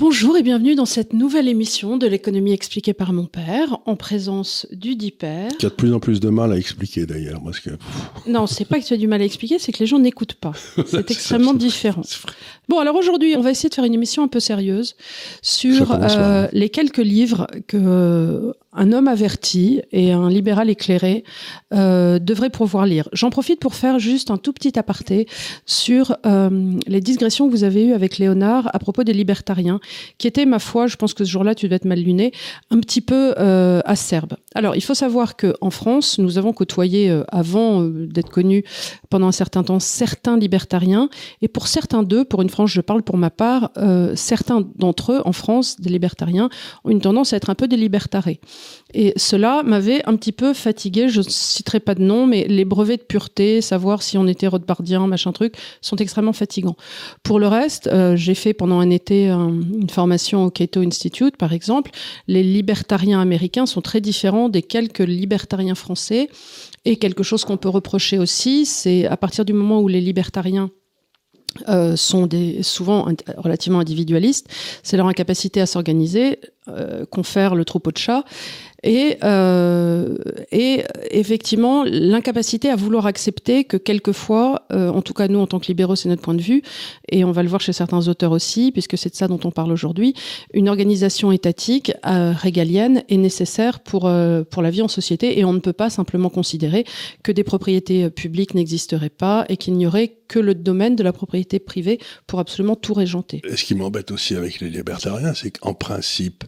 Bonjour et bienvenue dans cette nouvelle émission de l'économie expliquée par mon père, en présence du dit père. Qui a de plus en plus de mal à expliquer d'ailleurs. Parce que... Non, c'est pas que tu as du mal à expliquer, c'est que les gens n'écoutent pas. C'est extrêmement différent. Bon, alors aujourd'hui, on va essayer de faire une émission un peu sérieuse sur euh, les quelques livres que un homme averti et un libéral éclairé euh, devraient pouvoir lire. J'en profite pour faire juste un tout petit aparté sur euh, les digressions que vous avez eues avec Léonard à propos des libertariens, qui étaient, ma foi, je pense que ce jour-là, tu dois être mal luné, un petit peu euh, acerbe. Alors, il faut savoir qu'en France, nous avons côtoyé, avant d'être connus pendant un certain temps, certains libertariens, et pour certains d'eux, pour une France, je parle pour ma part, euh, certains d'entre eux, en France, des libertariens, ont une tendance à être un peu des libertarés. Et cela m'avait un petit peu fatigué. Je ne citerai pas de nom, mais les brevets de pureté, savoir si on était Rothbardien, machin truc, sont extrêmement fatigants. Pour le reste, euh, j'ai fait pendant un été une formation au Cato Institute, par exemple. Les libertariens américains sont très différents des quelques libertariens français. Et quelque chose qu'on peut reprocher aussi, c'est à partir du moment où les libertariens euh, sont souvent relativement individualistes, c'est leur incapacité à s'organiser, euh, confère le troupeau de chats, et, euh, et effectivement l'incapacité à vouloir accepter que quelquefois, euh, en tout cas nous en tant que libéraux c'est notre point de vue, et on va le voir chez certains auteurs aussi, puisque c'est de ça dont on parle aujourd'hui, une organisation étatique euh, régalienne est nécessaire pour, euh, pour la vie en société, et on ne peut pas simplement considérer que des propriétés publiques n'existeraient pas et qu'il n'y aurait que le domaine de la propriété privée pour absolument tout régenter. ce qui m'embête aussi avec les libertariens, c'est qu'en principe,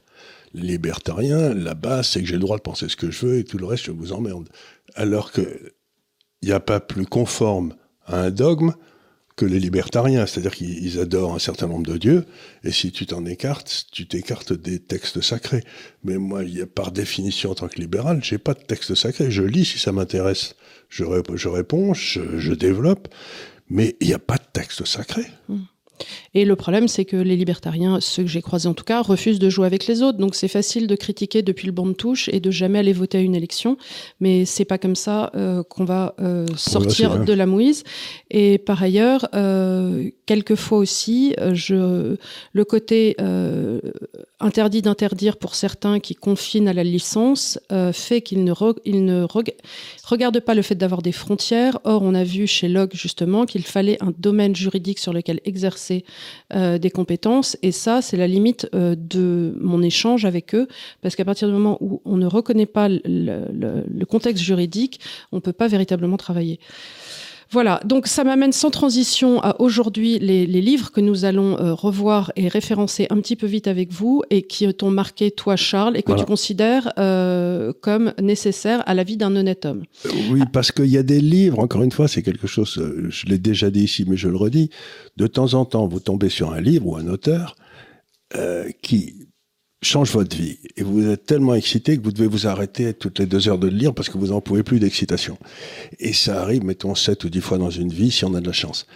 libertarien, la base, c'est que j'ai le droit de penser ce que je veux et tout le reste, je vous emmerde. Alors que il n'y a pas plus conforme à un dogme que les libertariens, c'est-à-dire qu'ils adorent un certain nombre de dieux, et si tu t'en écartes, tu t'écartes des textes sacrés. Mais moi, y a, par définition, en tant que libéral, j'ai pas de texte sacré. Je lis si ça m'intéresse, je, réponds, je, je, développe, mais il n'y a pas de texte sacré. Mmh. Et le problème, c'est que les libertariens, ceux que j'ai croisés en tout cas, refusent de jouer avec les autres. Donc c'est facile de critiquer depuis le banc de touche et de jamais aller voter à une élection. Mais c'est pas comme ça euh, qu'on va euh, sortir de la mouise. Et par ailleurs, euh, quelquefois aussi, euh, je, le côté interdit d'interdire pour certains qui confinent à la licence euh, fait qu'ils ne, re, ils ne reg regardent pas le fait d'avoir des frontières. Or, on a vu chez Locke justement qu'il fallait un domaine juridique sur lequel exercer euh, des compétences. Et ça, c'est la limite euh, de mon échange avec eux, parce qu'à partir du moment où on ne reconnaît pas le, contexte juridique, on peut pas véritablement travailler. Voilà, donc ça m'amène sans transition à aujourd'hui les, les, livres que nous allons euh, revoir et référencer un petit peu vite avec vous et qui t'ont marqué toi Charles et que voilà. tu considères euh, comme nécessaires à la vie d'un honnête homme. Oui, parce qu'il y a des livres, encore une fois, c'est quelque chose, euh, je l'ai déjà dit ici, mais je le redis, de temps en temps, vous tombez sur un livre ou un auteur euh, qui change votre vie. Et vous êtes tellement excité que vous devez vous arrêter toutes les deux heures de le lire parce que vous n'en pouvez plus d'excitation. Et ça arrive, mettons, sept ou dix fois dans une vie si on a de la chance.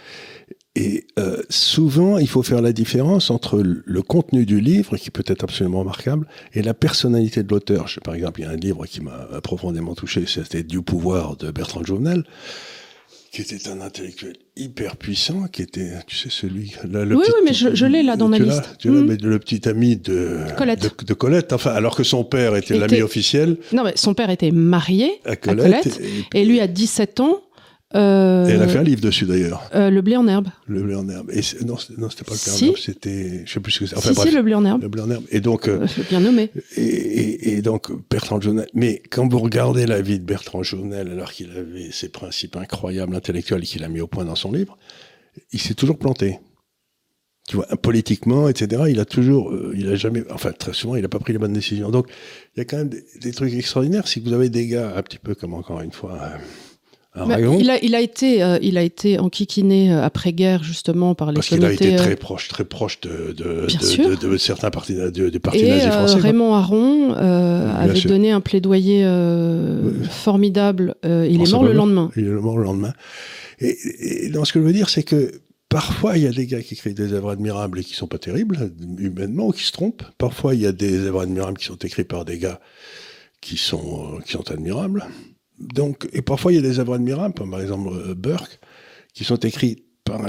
Et euh, souvent, il faut faire la différence entre le contenu du livre, qui peut être absolument remarquable, et la personnalité de l'auteur. Par exemple, il y a un livre qui m'a profondément touché, c'était Du pouvoir de Bertrand Jouvenel qui était un intellectuel hyper puissant, qui était, tu sais, celui. Là, le oui, petit, oui, mais je, je l'ai là dans ma liste. Tu l'as, mmh. mais le petit ami de Colette. De, de, Colette. Enfin, alors que son père était, était... l'ami officiel. Non, mais son père était marié à Colette, à Colette et, et, lui, à 17 ans, euh, et elle a fait un livre dessus d'ailleurs. Euh, le blé en herbe. Le blé en herbe. Et non, non, c'était pas le blé si. en herbe, c'était, je sais plus ce que c'est. Enfin, si, bref, si, le blé en herbe. Le blé en herbe. Et donc, euh, bien nommé. Et, et, et, donc Bertrand Journel. Mais quand vous regardez la vie de Bertrand Journel, alors qu'il avait ses principes incroyables intellectuels qu'il a mis au point dans son livre, il s'est toujours planté. Tu vois, politiquement, etc. Il a toujours, euh, il a jamais, enfin très souvent, il n'a pas pris les bonnes décisions. Donc, il y a quand même des, des, trucs extraordinaires. Si vous avez des gars un petit peu comme encore une fois. Euh, il, a, il, a, été, euh, il a été enquiquiné euh, après-guerre justement par les Parce qu'il a été très proche, très proche de, de, de, de, de certains partis, de, partis Et, nazis français. Euh, Raymond Aron euh, avait sûr. donné un plaidoyer euh, oui. formidable. il est mort le lendemain. Il est mort le lendemain. Et, et ce que je veux dire, c'est que Parfois, il y a des gars qui écrivent des œuvres admirables et qui sont pas terribles, humainement, ou qui se trompent. Parfois, il y a des œuvres admirables qui sont écrites par des gars qui sont, qui sont admirables donc, et parfois, il y a des œuvres admirables, comme par exemple euh, Burke, qui sont écrites par.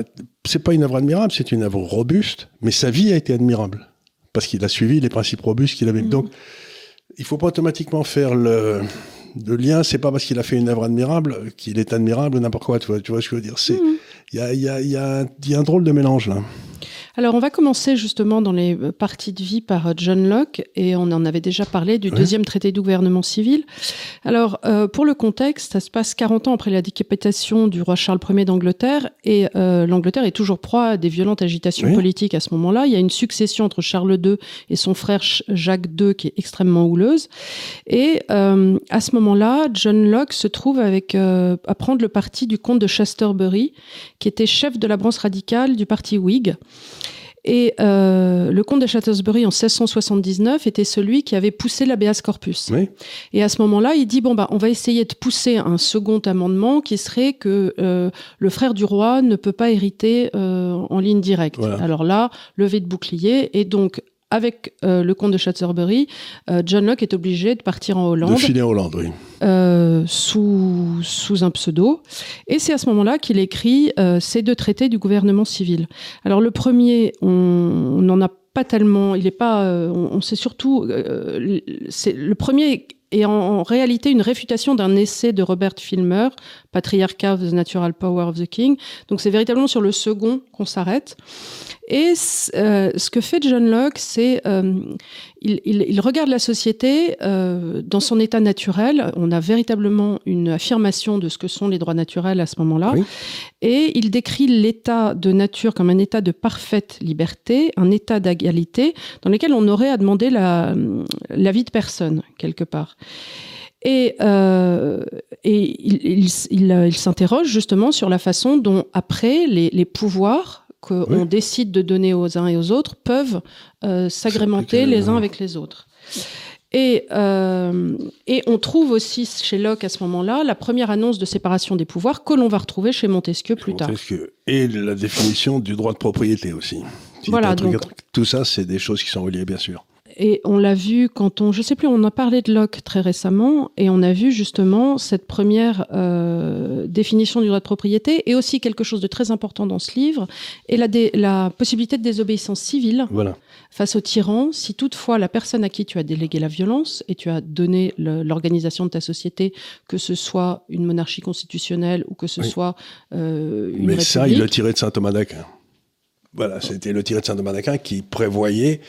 C'est pas une œuvre admirable, c'est une œuvre robuste, mais sa vie a été admirable. parce qu'il a suivi les principes robustes qu'il avait. Mm. Donc, il faut pas automatiquement faire le, le lien. C'est pas parce qu'il a fait une œuvre admirable qu'il est admirable n'importe quoi. Tu vois, tu vois ce que je veux dire C'est mm. il y, a, y, a, y, a, y a un drôle de mélange là. Alors, on va commencer justement dans les euh, parties de vie par euh, John Locke, et on en avait déjà parlé du deuxième traité de gouvernement civil. Alors, euh, pour le contexte, ça se passe 40 ans après la décapitation du roi Charles Ier d'Angleterre, et l'Angleterre est toujours proie à des violentes agitations politiques à ce moment-là. Il y a une succession entre Charles II et son frère Jacques II qui est extrêmement houleuse. Et à ce moment-là, John Locke se trouve avec à prendre le parti du comte de Shaftesbury, qui était chef de la branche radicale du parti Whig. Et euh, le comte de Shaftesbury en 1679 était celui qui avait poussé l'habeas corpus. Et à ce moment-là, il dit bon bah on va essayer de pousser un second amendement qui serait que euh, le frère du roi ne peut pas hériter euh, en ligne directe. Alors là, levée de bouclier et donc avec euh, le comte de Shaftesbury, euh, John Locke est obligé de partir en Hollande. De filer en Hollande, oui. Euh, sous, sous un pseudo. Et c'est à ce moment-là qu'il écrit ces deux traités du gouvernement civil. Alors le premier, on n'en a pas tellement, il est pas, on, on, sait surtout, c'est le premier est en, réalité une réfutation d'un essai de Robert Filmer, Patriarchat of the Natural Power of the King. Donc c'est véritablement sur le second qu'on s'arrête. Et euh, ce que fait John Locke, c'est euh, il, il, il, regarde la société euh, dans son état naturel. On a véritablement une affirmation de ce que sont les droits naturels à ce moment-là. Et il décrit l'état de nature comme un état de parfaite liberté, un état d'égalité dans lequel on aurait à demander la, la vie de personne, quelque part. Et, euh, et il, il, il s'interroge justement sur la façon dont, après, les, les pouvoirs qu'on décide de donner aux uns et aux autres peuvent euh, s'agrémenter les uns avec les autres. Et, euh, et, on trouve aussi chez Locke à ce moment-là la première annonce de séparation des pouvoirs que l'on va retrouver chez Montesquieu plus Montesquieu. tard. Et la définition du droit de propriété aussi. voilà, donc... Tout ça, c'est des choses qui sont reliées, bien sûr. Et on l'a vu quand on, je sais plus, on a parlé de Locke très récemment, et on a vu justement cette première euh, définition du droit de propriété, et aussi quelque chose de très important dans ce livre, et la, la possibilité de désobéissance civile voilà. face au tyran, si toutefois la personne à qui tu as délégué la violence et tu as donné l'organisation de ta société, que ce soit une monarchie constitutionnelle ou que ce oui. soit euh, une Mais ça, il l'a tiré de saint Thomas d'Aquin. Voilà, c'était le tiré de saint Thomas d'Aquin qui prévoyait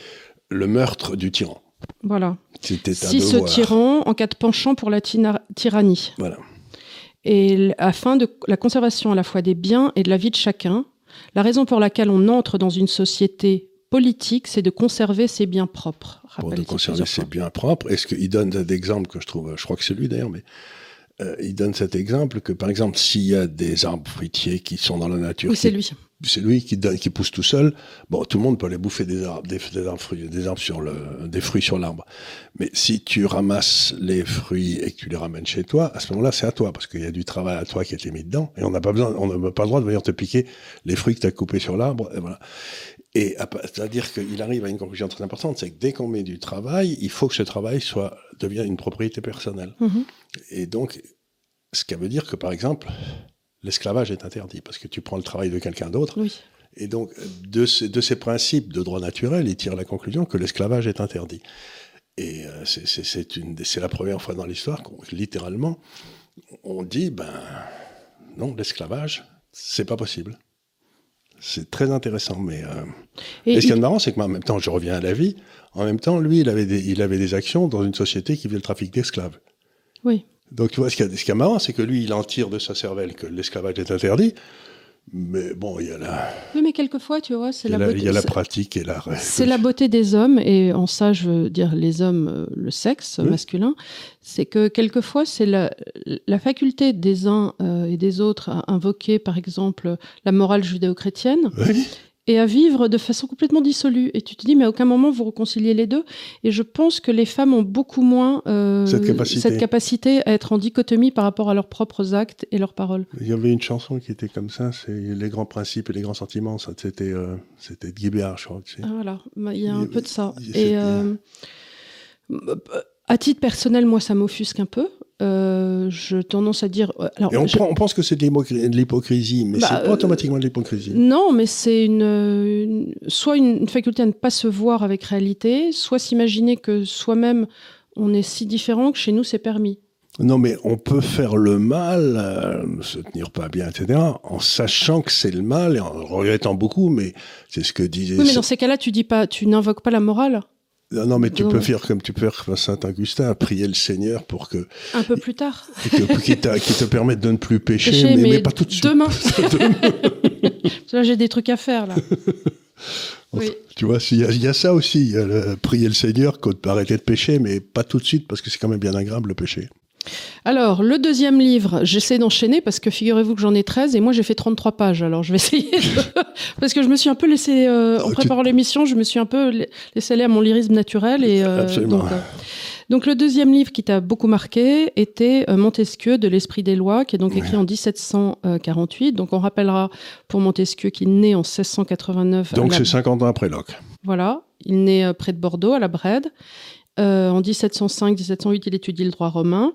le meurtre du tyran. Voilà. Si ce tyran, en cas de penchant pour la tyrannie. Voilà. Et afin de la conservation à la fois des biens et de la vie de chacun, la raison pour laquelle on entre dans une société politique, c'est de conserver ses biens propres. Pour de conserver ses biens propres. Est-ce qu'il donne cet exemple que je trouve, je crois que c'est lui d'ailleurs, mais euh, il donne cet exemple que, par exemple, s'il y a des arbres fruitiers qui sont dans la nature. Oui, c'est lui c'est lui qui, donne, qui pousse tout seul. Bon, tout le monde peut aller bouffer des arbres, des, des arbres, fruits, des arbres sur le, des fruits sur l'arbre. Mais si tu ramasses les fruits et que tu les ramènes chez toi, à ce moment-là, c'est à toi, parce qu'il y a du travail à toi qui a été mis dedans, et on n'a pas besoin, on n'a pas le droit de venir te piquer les fruits que tu as coupés sur l'arbre, et voilà. Et c'est-à-dire qu'il arrive à une conclusion très importante, c'est que dès qu'on met du travail, il faut que ce travail soit devienne une propriété personnelle. Mmh. Et donc, ce qui veut dire que, par exemple, l'esclavage est interdit parce que tu prends le travail de quelqu'un d'autre. Oui. Et donc, de ces, de ces principes de droit naturel, il tire la conclusion que l'esclavage est interdit. Et euh, c'est la première fois dans l'histoire qu'on, littéralement, on dit, ben, non, l'esclavage, c'est pas possible. C'est très intéressant, mais... Euh... Et, et, ce qui est marrant, c'est que en même temps, je reviens à la vie, en même temps, lui, il avait des, il avait des actions dans une société qui faisait le trafic d'esclaves. Oui. Donc, tu vois, ce qui est, marrant, c'est que lui, il en tire de sa cervelle que l'esclavage est interdit. Mais bon, il y a la. Oui, mais quelquefois, tu vois, c'est la, beauté. Il y a la pratique et la. C'est la beauté des hommes, et en ça, je veux dire les hommes, euh, le sexe oui. masculin. C'est que quelquefois, c'est la, la, faculté des uns euh, et des autres à invoquer, par exemple, la morale judéo-chrétienne. Oui et à vivre de façon complètement dissolue. Et tu te dis, mais à aucun moment vous réconciliez les deux. Et je pense que les femmes ont beaucoup moins euh, cette, capacité. cette, capacité. à être en dichotomie par rapport à leurs propres actes et leurs paroles. Il y avait une chanson qui était comme ça, c'est Les grands principes et les grands sentiments. C'était euh, c'était de Guy Béard, je crois. Tu sais. ah, voilà, il y a un peu de ça. Et euh, À titre personnel, moi, ça m'offusque un peu. Euh, je tendance à dire. Euh, on, pense que c'est de l'hypocrisie, mais bah, c'est pas automatiquement de l'hypocrisie. Non, mais c'est une, soit une, faculté à ne pas se voir avec réalité, soit s'imaginer que soi-même on est si différent que chez nous c'est permis. Non, mais on peut faire le mal, se tenir pas bien, etc., en sachant que c'est le mal et en regrettant beaucoup, mais c'est ce que disait. Oui, mais dans ces cas-là, tu dis pas, tu n'invoques pas la morale. Non, mais tu peux faire comme tu peux faire Saint-Augustin, prier le Seigneur pour que. Un peu plus tard. qui, te permette de ne plus pécher, mais, pas tout de suite. Demain. là, j'ai des trucs à faire, là. oui. Tu vois, il y, a ça aussi, prier le Seigneur, qu'on peut arrêter de pécher, mais pas tout de suite, parce que c'est quand même bien agréable le péché. Alors, le deuxième livre, j'essaie d'enchaîner parce que figurez-vous que j'en ai 13 et moi j'ai fait 33 pages. Alors, je vais essayer parce que je me suis un peu laissé, euh, en préparant l'émission, je me suis un peu laissé aller à mon lyrisme naturel. Et, euh, Absolument. Donc, euh, donc, le deuxième livre qui t'a beaucoup marqué était Montesquieu de l'Esprit des lois, qui est donc écrit en 1748. Donc, on rappellera pour Montesquieu qu'il naît en 1689. Donc, c'est 50 ans après Locke. Voilà. Il naît près de Bordeaux, à la Brède. en 1705-1708, il étudie le droit romain.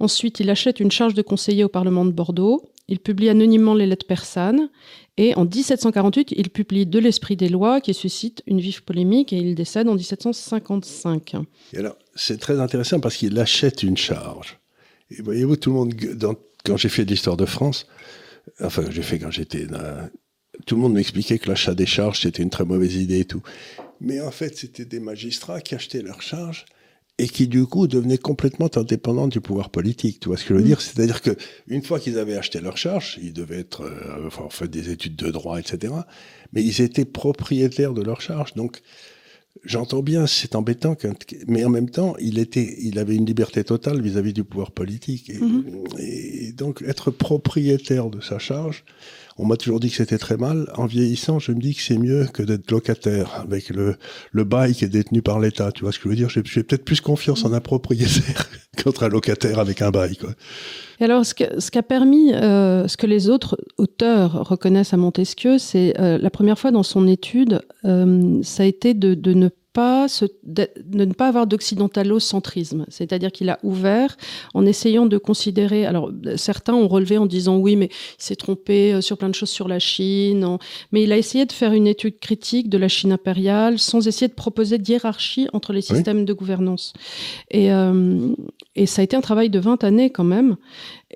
Ensuite, il achète une charge de conseiller au Parlement de Bordeaux. Il publie anonymement les lettres persanes. Et en 1748, il publie De l'esprit des lois qui suscite une vive polémique et il décède en 1755. Et alors, c'est très intéressant parce qu'il achète une charge. Et voyez-vous, tout le monde, quand j'ai fait de l'histoire de France, enfin, j'ai fait quand j'étais tout le monde m'expliquait que l'achat des charges, c'était une très mauvaise idée et tout. Mais en fait, c'était des magistrats qui achetaient leurs charges et qui du coup devenaient complètement indépendants du pouvoir politique. Tu vois ce que je veux mm. dire? C'est-à-dire que une fois qu'ils avaient acheté leur charge, ils devaient être, euh, enfin, fait des études de droit, etc. Mais ils étaient propriétaires de leur charge. Donc, j'entends bien, c'est embêtant, mais en même temps, il était, il avait une liberté totale vis-à-vis du pouvoir politique. Et, mm-hmm. et, donc, être propriétaire de sa charge, on m'a toujours dit que c'était très mal. En vieillissant, je me dis que c'est mieux que d'être locataire avec le, bail qui est détenu par l'État. Tu vois ce que je veux dire? J'ai peut-être plus confiance en un propriétaire qu'entre un locataire avec un bail. Et alors, ce, ce qui a permis, euh, ce que les autres auteurs reconnaissent à Montesquieu, c'est euh, la première fois dans son étude, euh, ça a été de, de ne pas de, ne pas avoir d'occidentalocentrisme, c'est-à-dire qu'il a ouvert en essayant de considérer. Alors certains ont relevé en disant oui, mais il s'est trompé euh, sur plein de choses sur la Chine, mais il a essayé de faire une étude critique de la Chine impériale sans essayer de proposer de hiérarchie entre les systèmes de gouvernance. Et, euh, et ça a été un travail de 20 années quand même.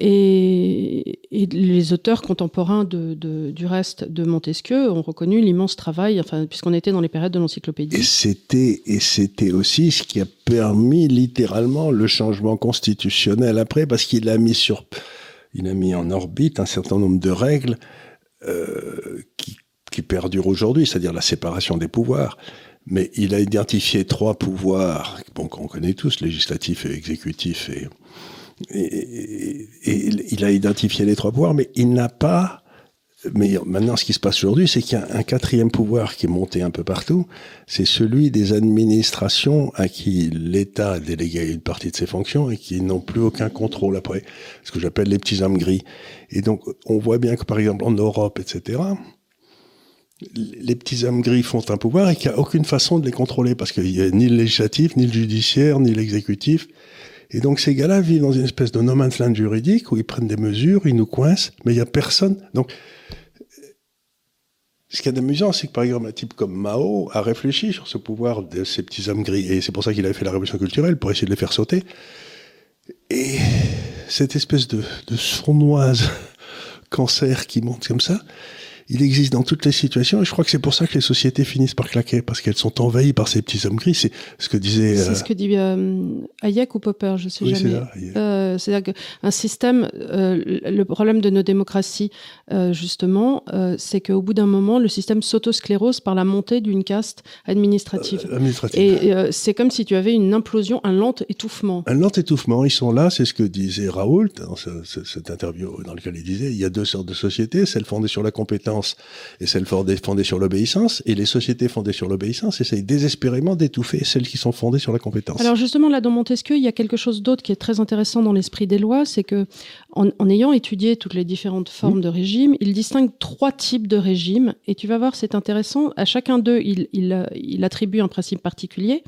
Et, les auteurs contemporains de, du reste de Montesquieu ont reconnu l'immense travail, enfin, puisqu'on était dans les périodes de l'encyclopédie. Et c'était, aussi ce qui a permis littéralement le changement constitutionnel après, parce qu'il a mis a mis en orbite un certain nombre de règles euh, qui, qui perdurent aujourd'hui, c'est-à-dire la séparation des pouvoirs. Mais il a identifié trois pouvoirs, bon, qu'on connaît tous, législatif et exécutif et et, il a identifié les trois pouvoirs, mais il n'a pas. Mais maintenant, ce qui se passe aujourd'hui, c'est qu'il y a un quatrième pouvoir qui est monté un peu partout. C'est celui des administrations à qui l'État a délégué une partie de ses fonctions et qui n'ont plus aucun contrôle après. Ce que j'appelle les petits hommes gris. Et donc, on voit bien que, par exemple, en Europe, etc., les petits hommes gris font un pouvoir et qu'il n'y a aucune façon de les contrôler parce qu'il n'y a ni le législatif, ni le judiciaire, ni l'exécutif. Et donc ces gars-là vivent dans une espèce de no man's land juridique où ils prennent des mesures, ils nous coincent, mais il n'y a personne. Donc, ce qui est amusant, c'est que par exemple un type comme Mao a réfléchi sur ce pouvoir de ces petits hommes gris, et c'est pour ça qu'il avait fait la révolution culturelle, pour essayer de les faire sauter. Et cette espèce de, de sournoise cancer qui monte comme ça, il existe dans toutes les situations et je crois que c'est pour ça que les sociétés finissent par claquer parce qu'elles sont envahies par ces petits hommes gris. C'est ce que disait. C'est ce euh, que dit euh, Hayek ou Popper, je sais jamais. Euh, c'est-à-dire qu'un système, le problème de nos démocraties, justement, c'est qu'au bout d'un moment, le système s'autosclérose par la montée d'une caste administrative. administrative. Et c'est comme si tu avais une implosion, un lent étouffement. Un lent étouffement. Ils sont là, c'est ce que disait Raoult dans cette interview dans laquelle il disait il y a deux sortes de sociétés, celles fondées sur la compétence et celles fondées sur l'obéissance, et les sociétés fondées sur l'obéissance essayent désespérément d'étouffer celles qui sont fondées sur la compétence. Alors justement, là, dans Montesquieu, il y a quelque chose d'autre qui est très intéressant dans l'esprit des lois, c'est que en, ayant étudié toutes les différentes formes mmh. de régime, il distingue trois types de régimes, et tu vas voir, c'est intéressant, à chacun d'eux, il, il, il attribue un principe particulier.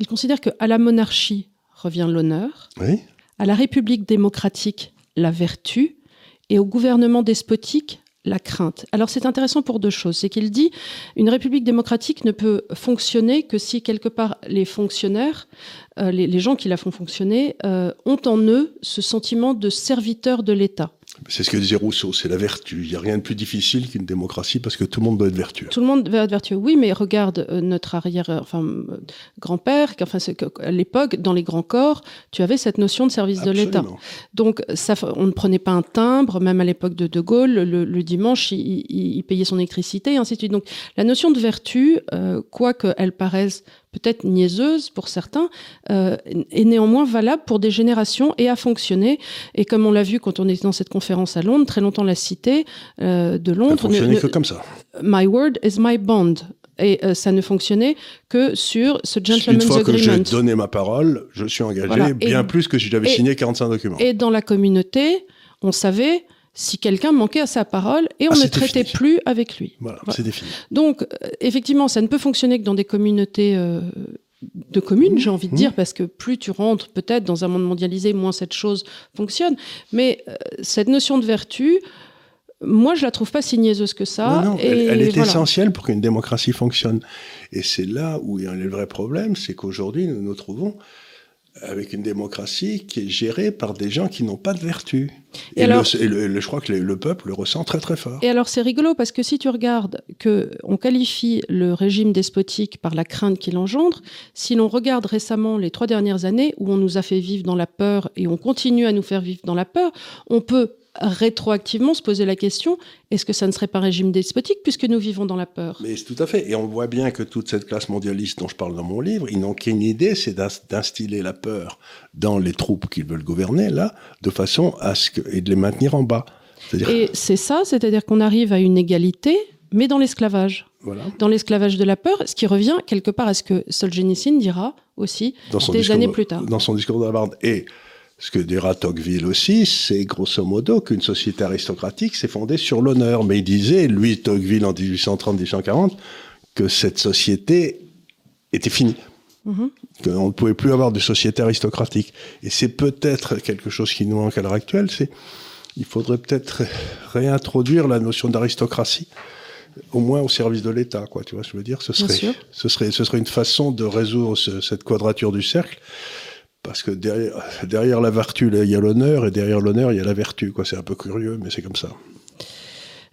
Il considère qu'à la monarchie, revient l'honneur. Oui. À la République démocratique, la vertu. Et au gouvernement despotique, la crainte. Alors c'est intéressant pour deux choses. C'est qu'il dit une république démocratique ne peut fonctionner que si quelque part les fonctionnaires, euh, les, gens qui la font fonctionner, euh, ont en eux ce sentiment de serviteur de l'État. C'est ce que disait Rousseau, c'est la vertu. Il n'y a rien de plus difficile qu'une démocratie parce que tout le monde doit être vertueux. Tout le monde doit être vertueux, oui, mais regarde euh, notre arrière, enfin grand-père, enfin à l'époque, dans les grands corps, tu avais cette notion de service de l'État. Donc ça, on ne prenait pas un timbre, même à l'époque de De Gaulle, le, dimanche, il, payait son électricité, et ainsi de suite. Donc la notion de vertu, euh, quoi qu'elle paraisse peut-être niaiseuse pour certains, euh, est néanmoins valable pour des générations et a fonctionné. Et comme on l'a vu quand on était dans cette conférence à Londres, très longtemps la cité euh, de Londres. Ça fonctionnait que comme ça. My word is my bond. Et euh, ça ne fonctionnait que sur ce gentleman's agreement. Une fois que j'ai donné ma parole, je suis engagé bien plus que si j'avais signé 45 documents. Et dans la communauté, on savait si quelqu'un manquait à sa parole et on ah, ne traitait plus avec lui. Voilà, c'est défini. Donc, euh, effectivement, ça ne peut fonctionner que dans des communautés euh, de communes, j'ai envie de mmh. dire, parce que plus tu rentres peut-être dans un monde mondialisé, moins cette chose fonctionne. Mais euh, cette notion de vertu, moi, je la trouve pas si niaiseuse que ça. Non, elle, est essentielle pour qu'une démocratie fonctionne. Et c'est là où il y a le vrai problème, c'est qu'aujourd'hui, nous nous trouvons avec une démocratie qui est gérée par des gens qui n'ont pas de vertu. Et, je crois que le, peuple le ressent très très fort. Et alors c'est rigolo parce que si tu regardes que on qualifie le régime despotique par la crainte qu'il engendre, si l'on regarde récemment les trois dernières années où on nous a fait vivre dans la peur et on continue à nous faire vivre dans la peur, on peut rétroactivement se poser la question est-ce que ça ne serait pas un régime despotique puisque nous vivons dans la peur? Mais tout à fait. Et on voit bien que toute cette classe mondialiste dont je parle dans mon livre, ils n'ont qu'une idée, c'est d'instiller la peur dans les troupes qu'ils veulent gouverner, là, de façon à ce que. et de les maintenir en bas. Et c'est ça, c'est-à-dire qu'on arrive à une égalité, mais dans l'esclavage. Voilà. Dans l'esclavage de la peur, ce qui revient quelque part à ce que Solzhenitsyn dira aussi des années plus tard. Dans son discours de la barde. Et ce que dira Tocqueville aussi, c'est grosso modo qu'une société aristocratique s'est fondée sur l'honneur. Mais il disait, lui, Tocqueville, en 1830-1840, que cette société était finie. Mm-hmm. Qu'on ne pouvait plus avoir de société aristocratique. Et c'est peut-être quelque chose qui nous manque à l'heure actuelle, c'est il faudrait peut-être réintroduire la notion d'aristocratie, au moins au service de l'État, quoi. Tu vois ce que je veux dire? Ce serait, ce serait, ce serait une façon de résoudre cette quadrature du cercle parce que derrière, la vertu, il y a l'honneur, et derrière l'honneur, il y a la vertu. C'est un peu curieux, mais c'est comme ça.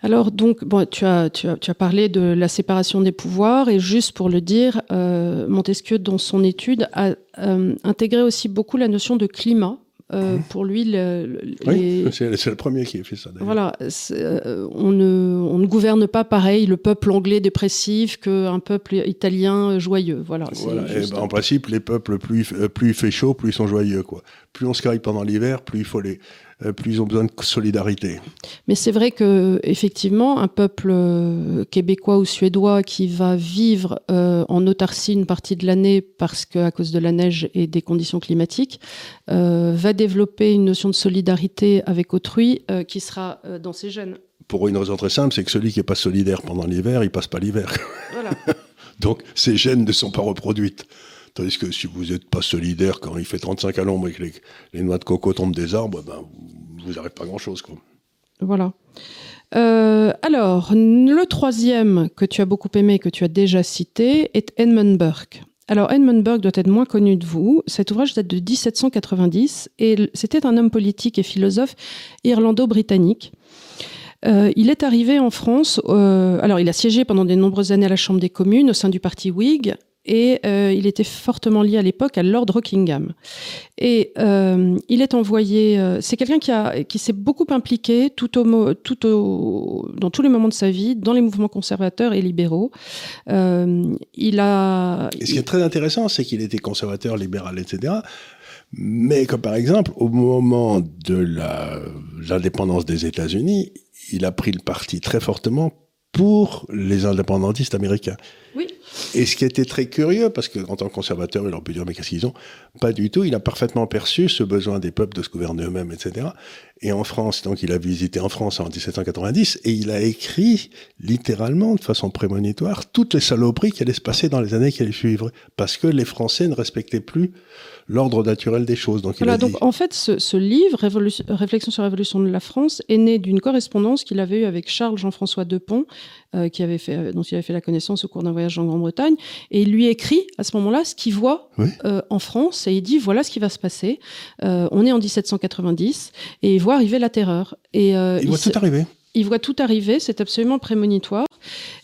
Alors, donc, tu as parlé de la séparation des pouvoirs, et juste pour le dire, euh, Montesquieu, dans son étude, a euh, intégré aussi beaucoup la notion de climat euh, mmh. pour lui, le, oui, c'est le premier qui a fait ça. Voilà, euh, on, ne, on ne gouverne pas pareil le peuple anglais dépressif qu'un peuple italien joyeux. Voilà. voilà. Ben, en principe, les peuples plus, plus il fait chaud, plus ils sont joyeux. Quoi. Plus on se caille pendant l'hiver, plus il faut les, euh, plus ils ont besoin de solidarité. Mais c'est vrai que effectivement, un peuple euh, québécois ou suédois qui va vivre euh, en autarcie une partie de l'année parce qu'à cause de la neige et des conditions climatiques, va développer une notion de solidarité avec autrui qui sera dans ses gènes. Pour une raison très simple, c'est que celui qui n'est pas solidaire pendant l'hiver, il passe pas l'hiver. Voilà. Donc ces gènes ne sont pas reproduites. Tandis que si vous n'êtes pas solidaire quand il fait 35 à l'ombre et que les, noix de coco tombent des arbres, ben, vous n'arrivez pas grand-chose. Voilà. Euh, alors, le troisième que tu as beaucoup aimé, que tu as déjà cité, est Edmund Burke. Alors, Edmund Burke doit être moins connu de vous. Cet ouvrage date de 1790 et c'était un homme politique et philosophe irlando-britannique. Euh, il est arrivé en France, euh, alors il a siégé pendant de nombreuses années à la Chambre des communes au sein du parti Whig et euh, il était fortement lié à l'époque à Lord Rockingham. Et euh, il est envoyé. Euh, c'est quelqu'un qui qui s'est beaucoup impliqué tout au tout dans tous les moments de sa vie dans les mouvements conservateurs et libéraux. il a. Et ce qui est très intéressant, c'est qu'il était conservateur, libéral, etc. Mais comme par exemple, au moment de l'indépendance des États-Unis, il a pris le parti très fortement pour les indépendantistes américains. Oui. Et ce qui était très curieux, parce qu'en tant que conservateur, il aurait pu dire, mais qu'est-ce qu'ils ont? Pas du tout. Il a parfaitement perçu ce besoin des peuples de se gouverner eux-mêmes, etc. Et en France, donc il a visité en France en 1790, et il a écrit littéralement, de façon prémonitoire, toutes les saloperies qui allaient se passer dans les années qui allaient suivre. Parce que les Français ne respectaient plus l'ordre naturel des choses. Donc, voilà, donc en fait, ce, livre, Réflexion sur la révolution de la France, est né d'une correspondance qu'il avait eue avec Charles Jean-François Depont, euh, qui avait fait, dont il avait fait la connaissance au cours d'un voyage en Grande-Bretagne. Et il lui écrit à ce moment-là ce qu'il voit euh, en France, et il dit voilà ce qui va se passer. Euh, on est en 1790, et il voit arriver la terreur. Et, il voit tout arriver il voit tout arriver, c'est absolument prémonitoire.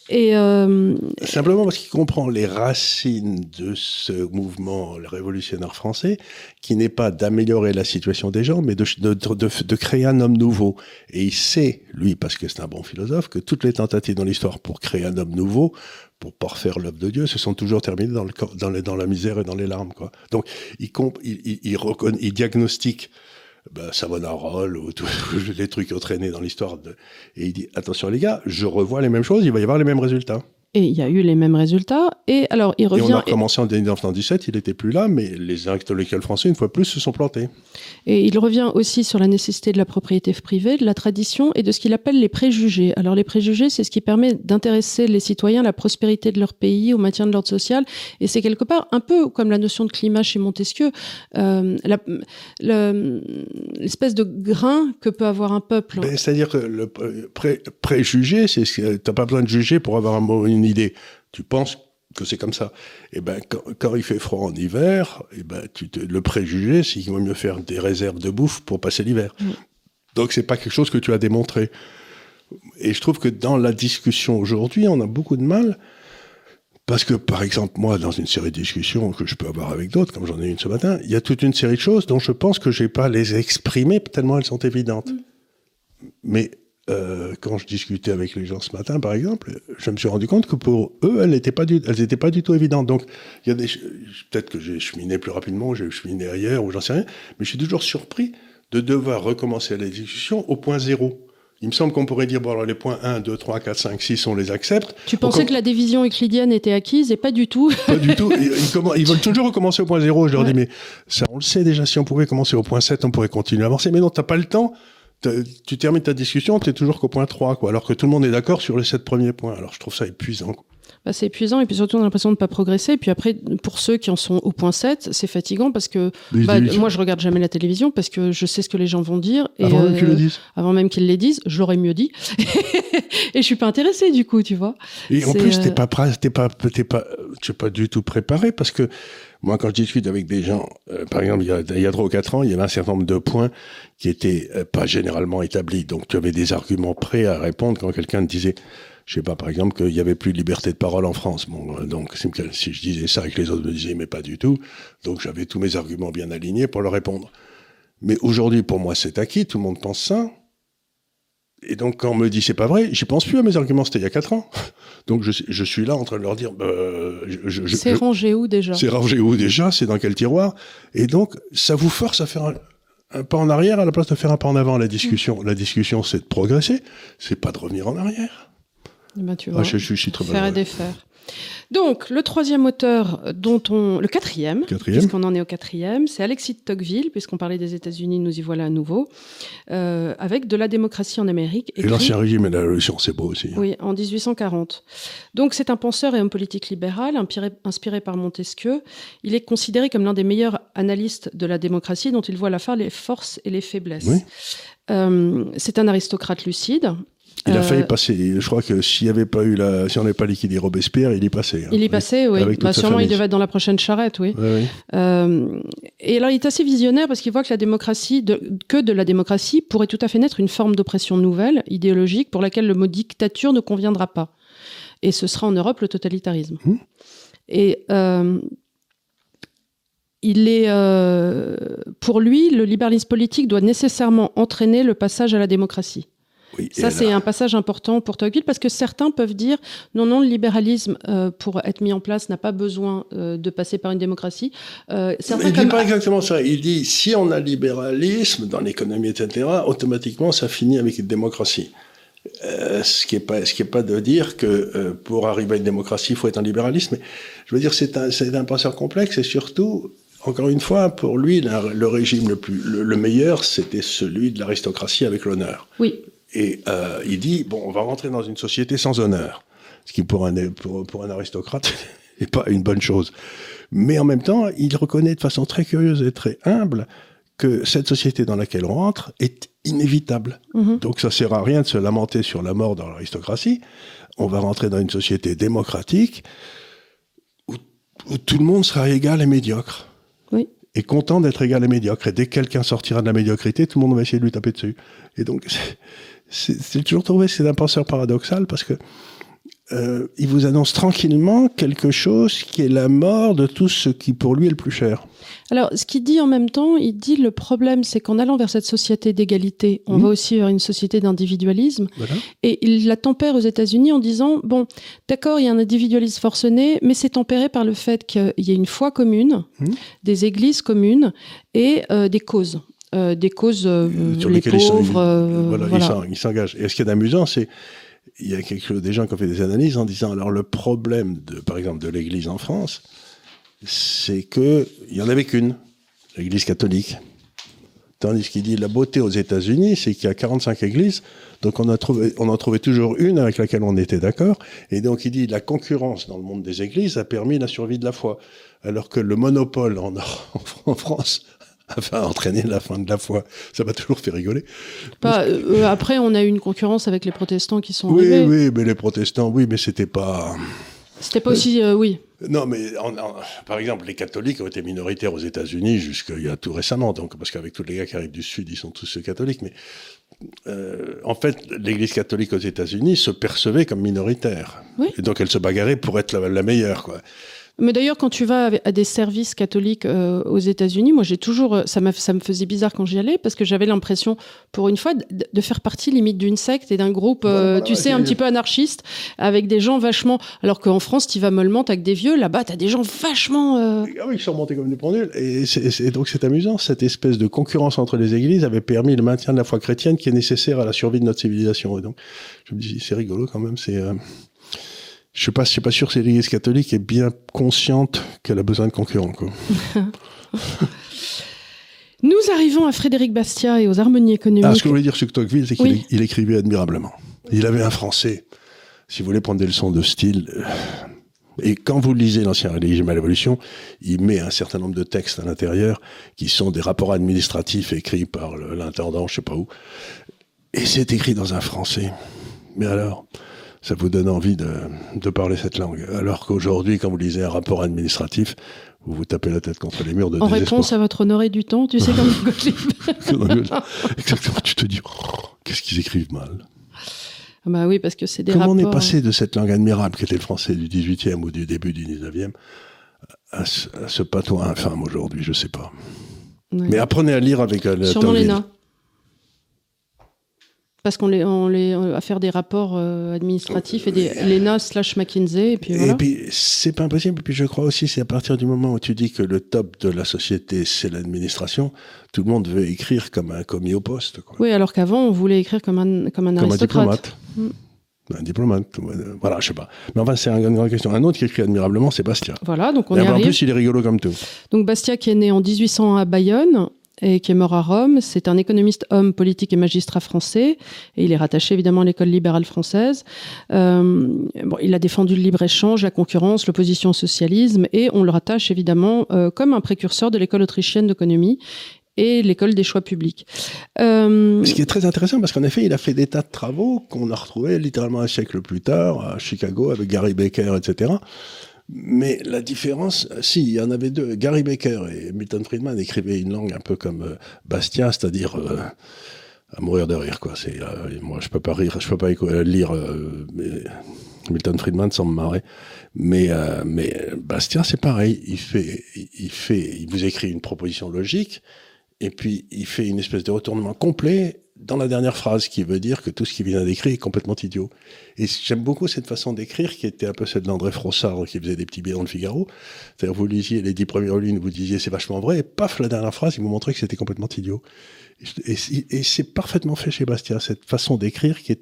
Et euh, Simplement parce qu'il comprend les racines de ce mouvement révolutionnaire français, qui n'est pas d'améliorer la situation des gens, mais de, créer un homme nouveau. Et il sait, lui, parce que c'est un bon philosophe, que toutes les tentatives dans l'histoire pour créer un homme nouveau, pour parfaire l'œuvre de Dieu, se sont toujours terminées dans, la misère et dans les larmes. Donc, il, il, il diagnostique ben, Savonarola ou tous les trucs traîné dans l'histoire. De... Et il dit, attention les gars, je revois les mêmes choses, il va y avoir les mêmes résultats. Et il y a eu les mêmes résultats. Et alors, il revient. Et on a recommencé en 1917, il n'était plus là, mais les intellectuels français, une fois plus, se sont plantés. Et il revient aussi sur la nécessité de la propriété privée, de la tradition et de ce qu'il appelle les préjugés. Alors, les préjugés, c'est ce qui permet d'intéresser les citoyens à la prospérité de leur pays, au maintien de l'ordre social. Et c'est quelque part un peu comme la notion de climat chez Montesquieu, euh, l'espèce de grain que peut avoir un peuple. Ben, c'est-à-dire que le préjugé, c'est tu n'as pas besoin de juger pour avoir un mot une idée. Tu penses que c'est comme ça. Et eh ben, quand, il fait froid en hiver, et eh ben, tu te, le préjugé, c'est qu'il vaut mieux faire des réserves de bouffe pour passer l'hiver. Donc, mm. Donc, c'est pas quelque chose que tu as démontré. Et je trouve que dans la discussion aujourd'hui, on a beaucoup de mal. Parce que, par exemple, moi, dans une série de discussions que je peux avoir avec d'autres, comme j'en ai une ce matin, il y a toute une série de choses dont je pense que je n'ai pas les exprimer tellement elles sont évidentes. Mm. Mais euh, quand je discutais avec les gens ce matin, par exemple, je me suis rendu compte que pour eux, elles n'étaient pas, du, elles pas du tout évidentes. Donc, il y a des, peut-être que j'ai cheminé plus rapidement, j'ai cheminé ailleurs, ou j'en sais rien, mais je suis toujours surpris de devoir recommencer la discussion au point zéro. Il me semble qu'on pourrait dire, bon, alors les points 1, 2, 3, 4, 5, 6, on les accepte. Tu pensais que la division euclidienne était acquise et pas du tout. Pas du tout. Ils, veulent toujours recommencer au point zéro. Je leur dis, mais ça, on le sait déjà, si on pouvait commencer au point 7, on pourrait continuer à avancer. Mais non, t'as pas le temps tu termines ta discussion, tu es toujours qu'au point 3, quoi, alors que tout le monde est d'accord sur les 7 premiers points. Alors je trouve ça épuisant. Bah, c'est épuisant et puis surtout on a l'impression de ne pas progresser. Et puis après, pour ceux qui en sont au point 7, c'est fatigant parce que bah, moi je regarde jamais la télévision parce que je sais ce que les gens vont dire. Et, avant même qu'ils le disent. Avant même qu'ils les disent, je l'aurais mieux dit. et je suis pas intéressée du coup, tu vois. Et en plus, tu t'es euh, pas, t'es pas, t'es pas, tu es pas du tout préparé parce que moi, quand je discute avec des gens, euh, par exemple, il y, a, il y a 3 ou 4 ans, il y avait un certain nombre de points qui étaient euh, pas généralement établis. Donc, tu avais des arguments prêts à répondre quand quelqu'un te disait, je sais pas, par exemple, qu'il y avait plus de liberté de parole en France. Bon, euh, donc, si je disais ça et que les autres me disaient, mais pas du tout. Donc, j'avais tous mes arguments bien alignés pour leur répondre. Mais aujourd'hui, pour moi, c'est acquis. Tout le monde pense ça. Et donc, quand on me dit c'est pas vrai, j'y pense plus à mes arguments, c'était il y a 4 ans. Donc, je, je, suis là en train de leur dire. Bah, c'est rangé où déjà? C'est rangé où déjà? C'est dans quel tiroir? Et donc, ça vous force à faire un, pas en arrière à la place de faire un pas en avant. La discussion, la discussion, c'est de progresser, c'est pas de revenir en arrière. Eh ben, tu vois, ah, je, je, suis très faire et défaire. Donc, le troisième auteur dont on. Le quatrième, puisqu'on en est au quatrième, c'est Alexis de Tocqueville, puisqu'on parlait des États-Unis, nous y voilà à nouveau, euh, avec De la démocratie en Amérique. Et l'Ancien Régime et la Révolution, c'est beau aussi. Hein. Oui, en 1840. Donc, c'est un penseur et homme politique libéral, inspiré, par Montesquieu. Il est considéré comme l'un des meilleurs analystes de la démocratie, dont il voit à la fois les forces et les faiblesses. Euh, c'est un aristocrate lucide. Il a failli euh, passer. Je crois que s'il n'y avait pas eu la, si on n'avait pas liquidé Robespierre, il y passait. Hein. il y passait, oui. Bah, sûrement, il devait être dans la prochaine charrette, oui. Euh, et alors, il est assez visionnaire parce qu'il voit que la démocratie, que de la démocratie, pourrait tout à fait naître une forme d'oppression nouvelle, idéologique, pour laquelle le mot dictature ne conviendra pas. Et ce sera en Europe le totalitarisme. Hum. Et euh, il est, pour lui, le libéralisme politique doit nécessairement entraîner le passage à la démocratie ça, c'est un passage important pour Tocqueville parce que certains peuvent dire non, non, le libéralisme, euh, pour être mis en place, n'a pas besoin euh, de passer par une démocratie. Euh, il ne dit pas exactement ça. Il dit si on a libéralisme dans l'économie, etc., automatiquement, ça finit avec une démocratie. Euh, ce qui est pas, ce qui est pas de dire que euh, pour arriver à une démocratie, il faut être un libéralisme. Mais, je veux dire, c'est un, c'est un penseur complexe et surtout, encore une fois, pour lui, le régime le plus, le, meilleur, c'était celui de l'aristocratie avec l'honneur. Oui. Et euh, il dit bon, on va rentrer dans une société sans honneur, ce qui pour un pour, pour un aristocrate n'est pas une bonne chose. Mais en même temps, il reconnaît de façon très curieuse et très humble que cette société dans laquelle on rentre est inévitable. Mhm. Donc ça sert à rien de se lamenter sur la mort dans l'aristocratie. On va rentrer dans une société démocratique où, tout le monde sera égal et médiocre. Oui. Et content d'être égal et médiocre. Et dès que quelqu'un sortira de la médiocrité, tout le monde va essayer de lui taper dessus. Et donc, c'est toujours trouvé, c'est un penseur paradoxal parce que euh, il vous annonce tranquillement quelque chose qui est la mort de tout ce qui pour lui est le plus cher. Alors, ce qu'il dit en même temps, il dit le problème, c'est qu'en allant vers cette société d'égalité, on mmh. va aussi vers une société d'individualisme. Et il la tempère aux États-Unis en disant bon, d'accord, il y a un individualisme forcené, mais c'est tempéré par le fait qu'il y ait une foi commune, mmh. des églises communes et euh, des causes. Euh, des causes, Sur les pauvres. voilà, il s'engage. Et ce qui est amusant, c'est il y a quelque des gens qui ont fait des analyses en disant alors le problème de, par exemple, de l'Église en France, c'est que il y en avait qu'une, l'Église catholique. Tandis qu'il dit la beauté aux États-Unis, c'est qu'il y a 45 églises, donc on a trouvé, on en trouvait toujours une avec laquelle on était d'accord. Et donc il dit la concurrence dans le monde des églises a permis la survie de la foi, alors que le monopole en, en France a entraîné la fin de la foi. Ça m'a toujours fait rigoler. Pas, euh, après, on a eu une concurrence avec les protestants qui sont oui, Oui, mais les protestants, oui, mais c'était pas. C'était pas aussi, euh, oui. Non, mais par exemple, les catholiques ont été minoritaires aux États-Unis jusqu'il y a tout récemment, donc parce qu'avec tous les gars qui arrivent du Sud, ils sont tous catholiques. Mais euh, en fait, l'Église catholique aux États-Unis se percevait comme minoritaire, et donc elle se bagarrait pour être la, la meilleure, quoi. Mais d'ailleurs, quand tu vas à des services catholiques euh, aux États-Unis, moi j'ai toujours, euh, ça, ça me faisait bizarre quand j'y allais parce que j'avais l'impression, pour une fois, de, faire partie limite d'une secte et d'un groupe, euh, tu sais, un petit peu anarchiste, avec des gens vachement. Alors qu'en France, tu vas mollement, avec des vieux, là-bas, tu as des gens vachement. Ah oui, qui sont montés comme des pendules. Et, et donc c'est amusant, cette espèce de concurrence entre les églises avait permis le maintien de la foi chrétienne qui est nécessaire à la survie de notre civilisation. Et donc, je me dis, c'est rigolo quand même, c'est. Je ne suis pas sûr si l'Église catholique est bien consciente qu'elle a besoin de concurrents. Nous arrivons à Frédéric Bastiat et aux harmonies économiques. Ah, ce que je voulais dire sur Tocqueville, c'est qu'il écrivait admirablement. Il avait un français, si vous voulez prendre des leçons de style. Euh, et quand vous lisez l'Ancien régime à l'évolution, il met un certain nombre de textes à l'intérieur qui sont des rapports administratifs écrits par l'intendant, je sais pas où. Et c'est écrit dans un français. Mais alors, ça vous donne envie de, de parler cette langue. Alors qu'aujourd'hui, quand vous lisez un rapport administratif, vous vous tapez la tête contre les murs de En réponse à votre honoré du temps, tu sais comme Exactement, tu te dis, oh, qu'est-ce qu'ils écrivent mal. Ah bah oui, parce que c'est des Comment on est passé de cette langue admirable qui était le français du 18e ou du début du 19e à ce, patois infâme aujourd'hui, je sais pas. Mais apprenez à lire avec un Sûrement Léna. Parce qu'on les, on les, faire des rapports euh, administratifs et des l'ENA slash McKinsey et puis voilà. Et puis c'est pas impossible. Et puis je crois aussi c'est à partir du moment où tu dis que le top de la société c'est l'administration, tout le monde veut écrire comme un commis au poste. Quoi. Oui, alors qu'avant on voulait écrire comme un comme un comme aristocrate. Un diplomate. Mm. Un diplomate, voilà, je sais pas. Mais enfin, c'est une grande question. Un autre qui écrit admirablement, c'est Bastia. Voilà, donc on et En plus, il est rigolo comme tout. Donc Bastia, qui est né en 1800 à Bayonne, et qui est mort à Rome. C'est un économiste, homme politique et magistrat français. Et il est rattaché évidemment à l'école libérale française. Euh, il a défendu le libre-échange, la concurrence, l'opposition au socialisme. Et on le rattache évidemment euh, comme un précurseur de l'école autrichienne d'économie et l'école des choix publics. Euh... Ce qui est très intéressant parce qu'en effet, il a fait des tas de travaux qu'on a retrouvés littéralement un siècle plus tard à Chicago avec Gary Baker, etc. Mais la différence, si, il y en avait deux. Gary Baker et Milton Friedman écrivaient une langue un peu comme euh, Bastia, c'est-à-dire euh, à mourir de rire, quoi. C'est, euh, moi, je peux pas rire, je peux pas lire Milton Friedman sans me marrer. Mais, mais Bastia, c'est pareil. Il fait, il fait, il vous écrit une proposition logique, et puis il fait une espèce de retournement complet dans la dernière phrase, qui veut dire que tout ce qu'il vient d'écrire est complètement idiot. Et j'aime beaucoup cette façon d'écrire, qui était un peu celle d'André Frossard, qui faisait des petits billets dans le Figaro. C'est-à-dire, vous lisiez les dix premières lignes, vous disiez c'est vachement vrai, et paf, la dernière phrase, il vous montrait que c'était complètement idiot. Et, c'est parfaitement fait chez Bastia, cette façon d'écrire qui est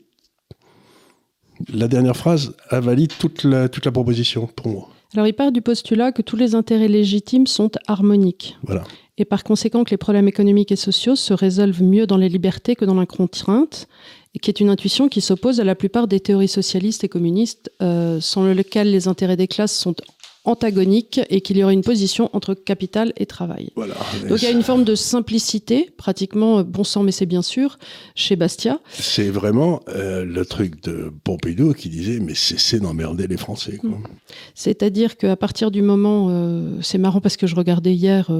la dernière phrase invalide toute la, toute la proposition pour moi. Alors il part du postulat que tous les intérêts légitimes sont harmoniques. Voilà. Et par conséquent que les problèmes économiques et sociaux se résolvent mieux dans les libertés que dans la contrainte, qui est une intuition qui s'oppose à la plupart des théories socialistes et communistes, euh, sans lequel les intérêts des classes sont antagonique et qu'il y aurait une position entre capital et travail. Voilà. Donc il y a une forme de simplicité, pratiquement euh, bon sang mais c'est bien sûr, chez Bastia. C'est vraiment euh, le truc de Pompidou qui disait mais cessez d'emmerder les Français. Mm. C'est-à-dire qu'à partir du moment, euh, c'est marrant parce que je regardais hier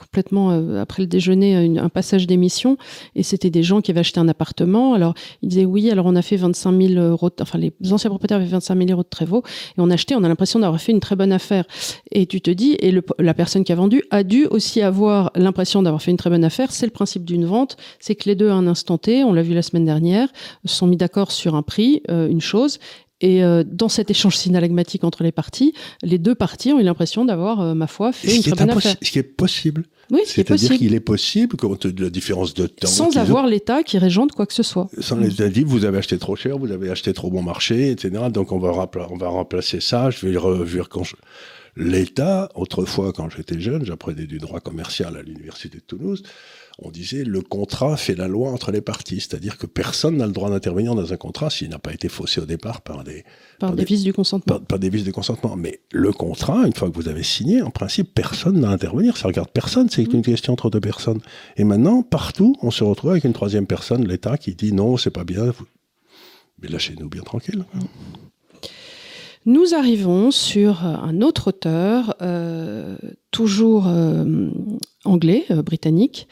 complètement après le déjeuner un passage d'émission et c'était des gens qui avaient acheté un appartement. Alors ils disaient oui, alors on a fait 25 000 euros, enfin les anciens propriétaires avaient 25 000 euros de Trévaux et on a acheté, on a l'impression d'avoir fait une très bonne affaire. Et tu te dis, et la personne qui a vendu a dû aussi avoir l'impression d'avoir fait une très bonne affaire. C'est le principe d'une vente, c'est que les deux à un instant T, on l'a vu la semaine dernière, sont mis d'accord sur un prix, euh, une chose, et euh, dans cet échange synalagmatique entre les parties, les deux parties ont eu l'impression d'avoir, euh, ma foi, fait une très bonne affaire. Ce qui est possible. Oui, C'est-à-dire qu'il est possible, compte de la différence de temps. Sans avoir l'État qui régente quoi que ce soit. Sans l'État dit, vous avez acheté trop cher, vous avez acheté trop bon marché, etc. Donc on va, on va remplacer ça. Je vais le revoir quand je L'État, autrefois, quand j'étais jeune, j'apprenais du droit commercial à l'université de Toulouse, on disait le contrat fait la loi entre les parties, c'est-à-dire que personne n'a le droit d'intervenir dans un contrat s'il n'a pas été faussé au départ par des par, des, vices du consentement. Par, des vices du consentement. Mais le contrat, une fois que vous avez signé, en principe, personne n'a à intervenir. Ça regarde personne, c'est une question entre deux personnes. Et maintenant, partout, on se retrouve avec une troisième personne, l'État, qui dit non, c'est pas bien. Mais lâchez-nous bien tranquille. Nous arrivons sur un autre auteur, euh, toujours euh, anglais, euh, britannique,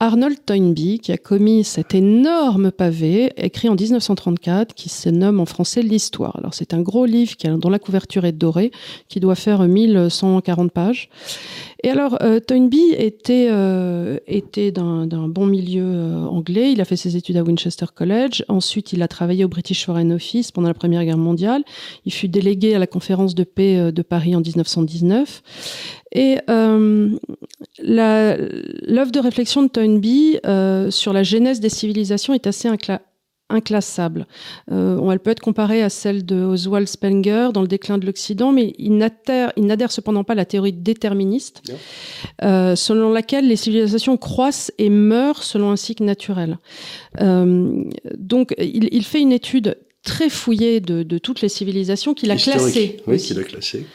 Arnold Toynbee, qui a commis cet énorme pavé écrit en 1934 qui se nomme en français L'Histoire. Alors c'est un gros livre qui, dont la couverture est dorée, qui doit faire 1140 pages. Et alors euh, Toynbee était, était d'un bon milieu anglais. Il a fait ses études à Winchester College. Ensuite, il a travaillé au British Foreign Office pendant la Première Guerre mondiale. Il fut délégué à la conférence de paix de Paris en 1919. Et euh, l'œuvre de réflexion de Toynbee euh, sur la genèse des civilisations est assez inclassable. Euh, elle peut être comparée à celle de Oswald Spenger dans Le déclin de l'Occident, mais il n'adhère cependant pas à la théorie déterministe, euh, selon laquelle les civilisations croissent et meurent selon un cycle naturel. Euh, donc, il, il, fait une étude très fouillée de, de toutes les civilisations qu'il a classées. Oui, qu'il a classées.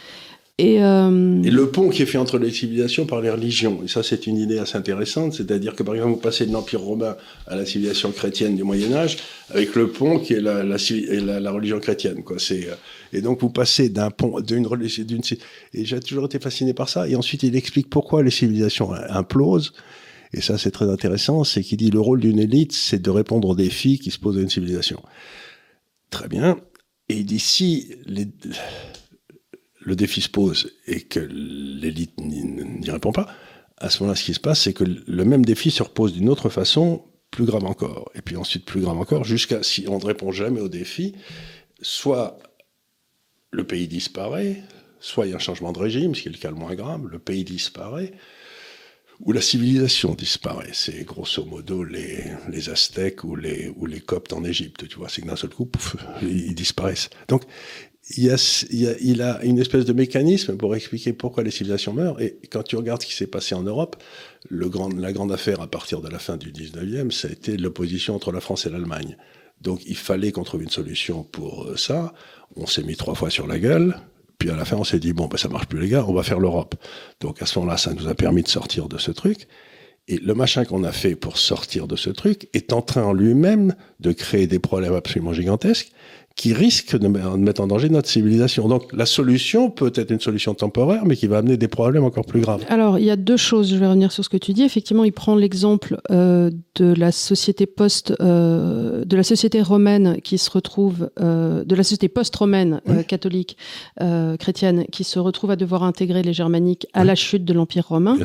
Euh, et, le pont qui est fait entre les civilisations par les religions. Et ça, c'est une idée assez intéressante. C'est-à-dire que, par exemple, vous passez de l'Empire romain à la civilisation chrétienne du Moyen-Âge avec le pont qui est la, religion chrétienne. Quoi. C'est, euh, et donc, vous passez d'un pont, d'une religion, d'une, et j'ai toujours été fasciné par ça. Et ensuite, il explique pourquoi les civilisations implosent. Et ça, c'est très intéressant. C'est qu'il dit le rôle d'une élite, c'est de répondre aux défis qui se posent à une civilisation. Très bien. Et il dit si les, le défi se pose et que l'élite n'y répond pas, à ce moment-là, ce qui se passe, c'est que le même défi se repose d'une autre façon, plus grave encore, et puis ensuite plus grave encore, jusqu'à si on ne répond jamais au défi, soit le pays disparaît, soit il y a un changement de régime, ce qui est le cas le moins grave, le pays disparaît, ou la civilisation disparaît. C'est grosso modo les, les Aztèques ou les, ou les Coptes en Égypte, tu vois, c'est que d'un seul coup, ils disparaissent. Donc, il, a, une espèce de mécanisme pour expliquer pourquoi les civilisations meurent. Et quand tu regardes ce qui s'est passé en Europe, la grande affaire à partir de la fin du 19e, ça a été l'opposition entre la France et l'Allemagne. Donc il fallait qu'on trouve une solution pour euh, ça. On s'est mis trois fois sur la gueule. Puis à la fin, on s'est dit, bon, ben, ça marche plus les gars, on va faire l'Europe. Donc à ce moment-là, ça nous a permis de sortir de ce truc. Et le machin qu'on a fait pour sortir de ce truc est en train en lui-même de créer des problèmes absolument gigantesques qui risque de mettre en danger notre civilisation. Donc la solution peut être une solution temporaire, mais qui va amener des problèmes encore plus graves. Alors il y a deux choses, je vais revenir sur ce que tu dis. Effectivement, il prend l'exemple euh, de la société post, euh, de la société romaine qui se retrouve, euh, de la société post-romaine catholique chrétienne qui se retrouve à devoir intégrer les germaniques à la chute de l'empire romain,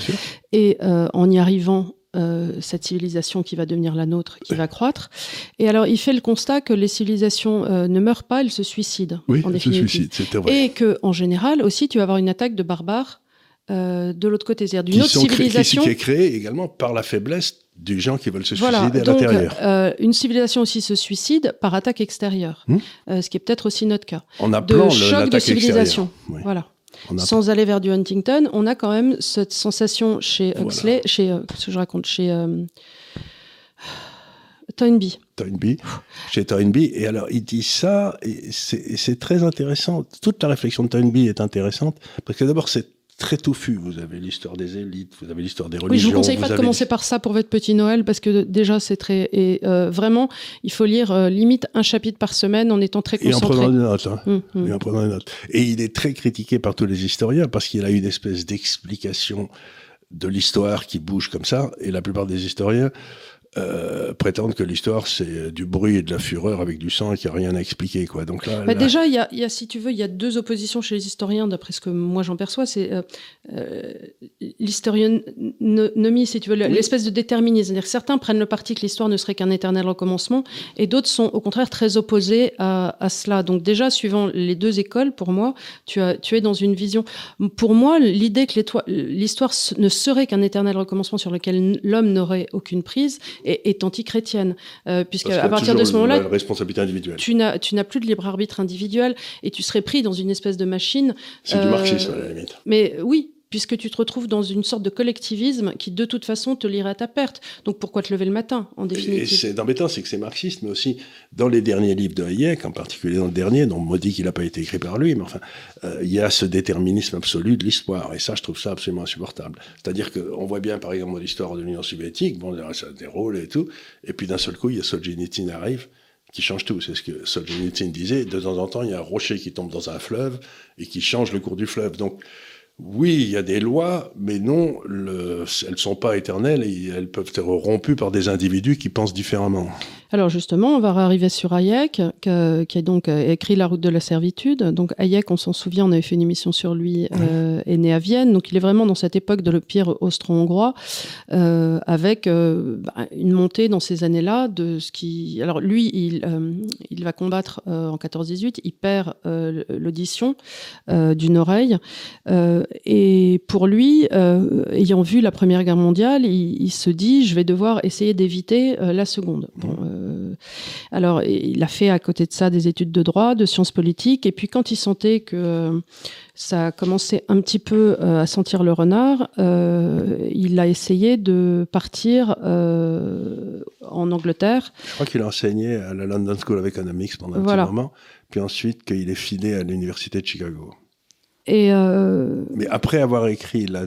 et en y arrivant euh, cette civilisation qui va devenir la nôtre, qui va croître. Et alors, il fait le constat que les civilisations euh, ne meurent pas, elles se suicident. Oui, en elles se suicident, vrai. Et que, en général, aussi, tu vas avoir une attaque de barbares euh, de l'autre côté, c'est-à-dire d'une autre civilisation. qui, est créée également par la faiblesse du gens qui veulent se suicider à l'intérieur. Euh, une civilisation aussi se suicide par attaque extérieure, hmm euh, ce qui est peut-être aussi notre cas. En appelant de choc de civilisation. Voilà. Sans aller vers du Huntington, on a quand même cette sensation chez Huxley, chez euh, ce que je raconte, chez euh, Toynbee. Toynbee, chez Toynbee. Et alors, il dit ça, et c'est très intéressant. Toute la réflexion de Toynbee est intéressante, parce que d'abord, c'est très touffu. Vous avez l'histoire des élites, vous avez l'histoire des religions. Oui, je vous conseille pas de commencer par ça pour votre petit Noël parce que déjà c'est très et euh, vraiment il faut lire euh, limite un chapitre par semaine en étant très concentré. Et en prenant des notes. Hein. Hum, hum. Et en prenant des notes. Et il est très critiqué par tous les historiens parce qu'il a une espèce d'explication de l'histoire qui bouge comme ça. Et la plupart des historiens euh, prétendent que l'histoire c'est du bruit et de la fureur avec du sang et qu'il n'y a rien à expliquer quoi. Donc là, bah, déjà il y a, y a, si tu veux il y a deux oppositions chez les historiens d'après ce que moi j'en perçois. C'est euh, euh, l'historionomie si tu veux l'espèce de déterminisme. C'est-à-dire certains prennent le parti que l'histoire ne serait qu'un éternel recommencement et d'autres sont au contraire très opposés à, à, cela. Donc déjà suivant les deux écoles pour moi tu as tu es dans une vision. Pour moi l'idée que l'histoire ne serait qu'un éternel recommencement sur lequel l'homme n'aurait aucune prise est, est anti-chrétienne, euh, puisque à partir de ce moment-là, responsabilité individuelle. Tu n'as, tu n'as plus de libre arbitre individuel et tu serais pris dans une espèce de machine. C'est du marxisme à la limite. Mais oui, puisque tu te retrouves dans une sorte de collectivisme qui de toute façon te lirait à ta perte. Donc pourquoi te lever le matin en définitive? Et c'est embêtant, c'est que c'est marxiste, mais aussi dans les derniers livres de Hayek, en particulier dans le dernier, dont on me dit qu'il n'a pas été écrit par lui, mais enfin, euh, il y a ce déterminisme absolu de l'histoire, et ça, je trouve ça absolument insupportable. C'est-à-dire qu'on voit bien, par exemple, l'histoire de l'Union soviétique, bon, ça déroule et tout, et puis d'un seul coup, il y a Solzhenitsyn arrive, qui change tout. C'est ce que Solzhenitsyn disait. De temps en temps, il y a un rocher qui tombe dans un fleuve et qui change le cours du fleuve. Donc, oui, il y a des lois, mais non, le, elles ne sont pas éternelles et elles peuvent être rompues par des individus qui pensent différemment. Alors justement, on va arriver sur Hayek, qui a donc euh, écrit La route de la servitude. Donc Hayek, on s'en souvient, on avait fait une émission sur lui, euh, est né à Vienne. Donc il est vraiment dans cette époque de l'Empire austro-hongrois, euh, avec euh, bah, une montée dans ces années-là de ce qui... Alors lui, il, euh, il va combattre en 14-18, il perd l'audition d'une oreille. et pour lui, ayant vu la Première Guerre mondiale, il, il, se dit, je vais devoir essayer d'éviter la seconde. Bon, euh, alors, il a fait à côté de ça des études de droit, de sciences politiques, et puis quand il sentait que euh, ça commençait un petit peu euh, à sentir le renard, il a essayé de partir en Angleterre. Je crois qu'il a enseigné à la London School of Economics pendant un petit moment, puis ensuite qu'il est filé à l'université de Chicago. Et Mais après avoir écrit la,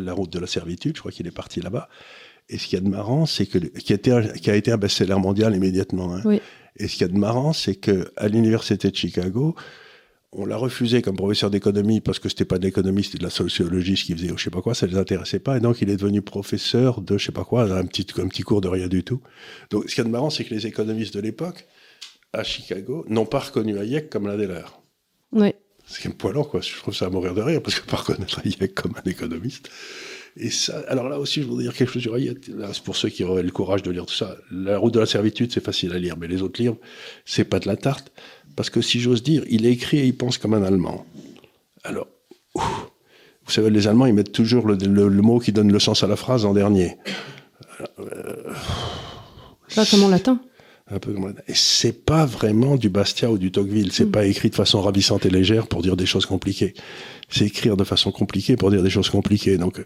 la, route de la servitude, je crois qu'il est parti là-bas. Et ce qu'il y a de marrant, c'est que qui a été un, qui a été un best-seller mondial immédiatement. Hein. Oui. Et ce qu'il y a de marrant, c'est que à l'université de Chicago, on l'a refusé comme professeur d'économie parce que c'était pas de l'économie, c'était de la sociologie, ce qu'il faisait, ou je sais pas quoi, ça les intéressait pas. Et donc, il est devenu professeur de, je sais pas quoi, un petit, un petit cours de rien du tout. Donc, ce qu'il y a de marrant, c'est que les économistes de l'époque, à Chicago, n'ont pas reconnu Hayek comme l'un des leurs. Oui. C'est un poilant, quoi. Je trouve ça à mourir de rire, parce que pas reconnaître Hayek comme un économiste. Et ça, alors là aussi, je voudrais dire quelque chose sur Hayek. pour ceux qui auraient le courage de lire tout ça. La route de la servitude, c'est facile à lire, mais les autres livres, c'est pas de la tarte. Parce que si j'ose dire, il écrit et il pense comme un Allemand. Alors, vous savez, les Allemands, ils mettent toujours le, mot qui donne le sens à la phrase en dernier. Euh, pas comme en latin. Un peu comme Et c'est pas vraiment du Bastia ou du Tocqueville. C'est mm. pas écrit de façon ravissante et légère pour dire des choses compliquées c'est écrire de façon compliquée pour dire des choses compliquées. Donc,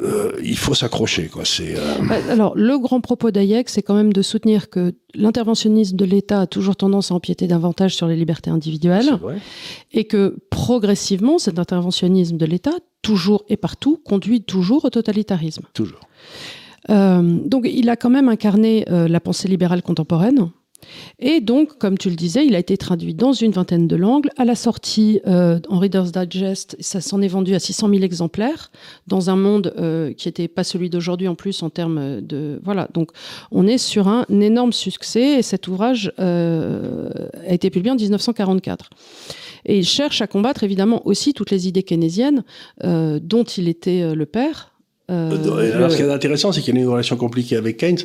euh, il faut s'accrocher. Quoi. C'est, euh, bah, Alors, le grand propos d'Hayek, c'est quand même de soutenir que l'interventionnisme de l'État a toujours tendance à empiéter davantage sur les libertés individuelles et que progressivement, cet interventionnisme de l'État, toujours et partout, conduit toujours au totalitarisme. Toujours. Euh, donc, il a quand même incarné euh, la pensée libérale contemporaine. Et donc, comme tu le disais, il a été traduit dans une vingtaine de langues. À la sortie euh, en Reader's Digest, ça s'en est vendu à 600 000 exemplaires dans un monde euh, qui n'était pas celui d'aujourd'hui en plus en termes de voilà. Donc, on est sur un, énorme succès et cet ouvrage euh, a été publié en 1944. Et il cherche à combattre évidemment aussi toutes les idées keynésiennes dont il était le père. Alors, ce qui est intéressant, c'est qu'il y a une relation compliquée avec Keynes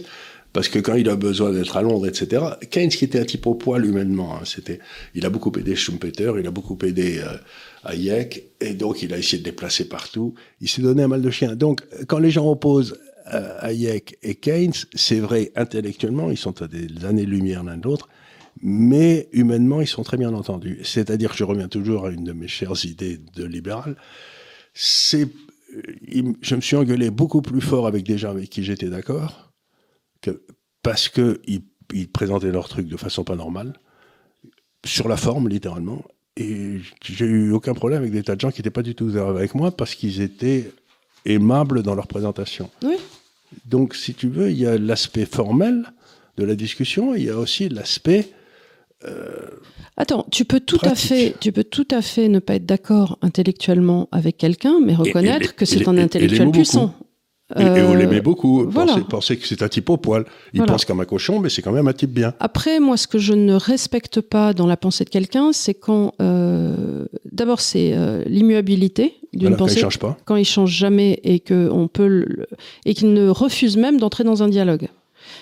parce que quand il a besoin d'être à Londres, etc., Keynes, qui était un type au poil humainement, hein, c'était, il a beaucoup aidé Schumpeter, il a beaucoup aidé euh, Hayek, et donc il a essayé de déplacer partout. Il s'est donné un mal de chien. Donc, quand les gens opposent euh, Hayek et Keynes, c'est vrai, intellectuellement, ils sont à des années-lumière l'un de l'autre, mais humainement, ils sont très bien entendus. C'est-à-dire je reviens toujours à une de mes chères idées de libéral, c'est, euh, je me suis engueulé beaucoup plus fort avec des gens avec qui j'étais d'accord, que, parce qu'ils ils présentaient leur truc de façon pas normale, sur la forme, littéralement, et j'ai eu aucun problème avec des tas de gens qui n'étaient pas du tout ouverts avec moi parce qu'ils étaient aimables dans leur présentation. Oui. Donc, si tu veux, il y a l'aspect formel de la discussion, il y a aussi l'aspect. Euh, Attends, tu peux tout à fait, tu peux tout à fait ne pas être d'accord intellectuellement avec quelqu'un, mais reconnaître que c'est un intellectuel puissant. Et, vous l'aimez euh, beaucoup. Voilà. Pensez, que c'est un type au poil. Il pense comme un cochon, mais c'est quand même un type bien. Après, moi, ce que je ne respecte pas dans la pensée de quelqu'un, c'est quand. Euh, D'abord, c'est euh, l'immuabilité d'une pensée. Quand il change pas. Quand il change jamais et que on peut le, et qu'il ne refuse même d'entrer dans un dialogue.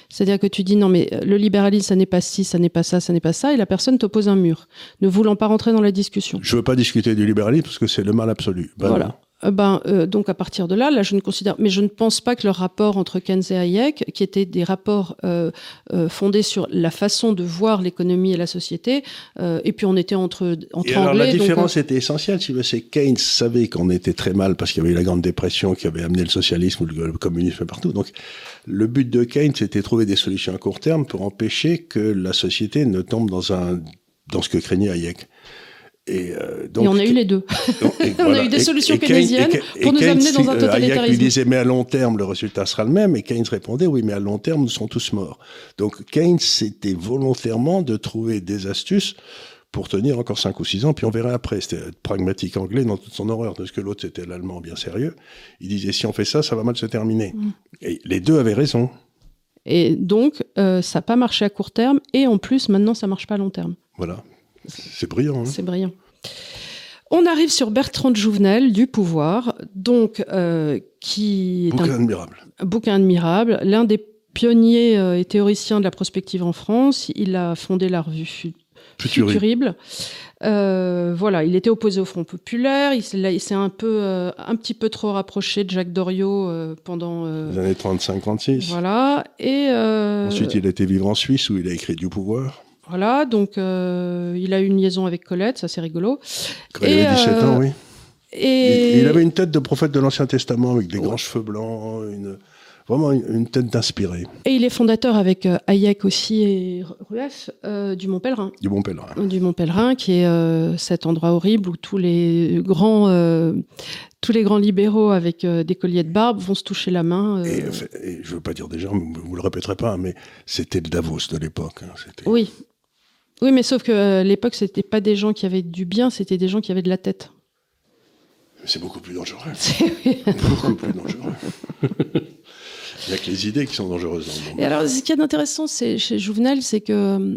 C'est-à-dire que tu dis non mais le libéralisme ça n'est pas ci, ça n'est pas ça, ça n'est pas ça et la personne t'oppose un mur, ne voulant pas rentrer dans la discussion. Je veux pas discuter du libéralisme parce que c'est le mal absolu. Ben voilà. Ben, euh, donc à partir de là, là, je ne considère, mais je ne pense pas que le rapport entre Keynes et Hayek, qui étaient des rapports euh, fondés sur la façon de voir l'économie et la société, et puis on était entre entre et alors, La différence était essentielle, si c'est Keynes savait qu'on était très mal parce qu'il y avait eu la Grande Dépression qui avait amené le socialisme ou le communisme partout. Donc le but de Keynes c'était de trouver des solutions à court terme pour empêcher que la société ne tombe dans un dans ce que craignait Hayek. Et, euh, donc, on a eu les deux. on a eu des solutions keynésiennes pour nous amener dans un totalitarisme. lui disait, mais à long terme, le résultat sera le même. Et Keynes répondait, oui, mais à long terme, nous serons tous morts. Donc Keynes, c'était volontairement de trouver des astuces pour tenir encore 5 ou 6 ans, puis on verra après. C'était pragmatique anglais dans toute son horreur, parce que l'autre, c'était l'allemand bien sérieux. Il disait, si on fait ça, ça va mal se terminer. Mm. Et les deux avaient raison. Et donc, euh, ça n'a pas marché à court terme, et en plus, maintenant, ça marche pas à long terme. Voilà. C'est brillant. Hein. C'est brillant. On arrive sur Bertrand de Jouvenel, du pouvoir, donc euh, qui bouquin admirable. Bouquin admirable, l'un des pionniers euh, et théoriciens de la prospective en France. Il a fondé la revue Futurible. Euh, voilà, il était opposé au Front populaire. Il s'est un peu, un petit peu trop rapproché de Jacques Doriot pendant les années 35-36. Voilà. Et ensuite, il a été vivre en Suisse où il a écrit du pouvoir. Voilà, donc euh, il a eu une liaison avec Colette, ça c'est rigolo. Quand il avait 17 ans, euh, oui. Et... Il, avait une tête de prophète de l'Ancien Testament avec des grands cheveux blancs, une, vraiment une, tête d'inspiré. Et il est fondateur avec euh, Hayek aussi et Rueff du Mont Pèlerin. Du Mont Pèlerin. Du Mont Pèlerin, qui est cet endroit horrible où tous les grands tous les grands libéraux avec des colliers de barbe vont se toucher la main. Et, je veux pas dire des gens, vous, ne le répéterez pas, mais c'était le Davos de l'époque. Hein, oui, oui, mais sauf que à l'époque, c'était pas des gens qui avaient du bien, c'était des gens qui avaient de la tête. C'est beaucoup plus dangereux. beaucoup plus dangereux. Il n'y a que les idées qui sont dangereuses. Et alors, ce qui est intéressant chez Jouvenel, c'est que euh,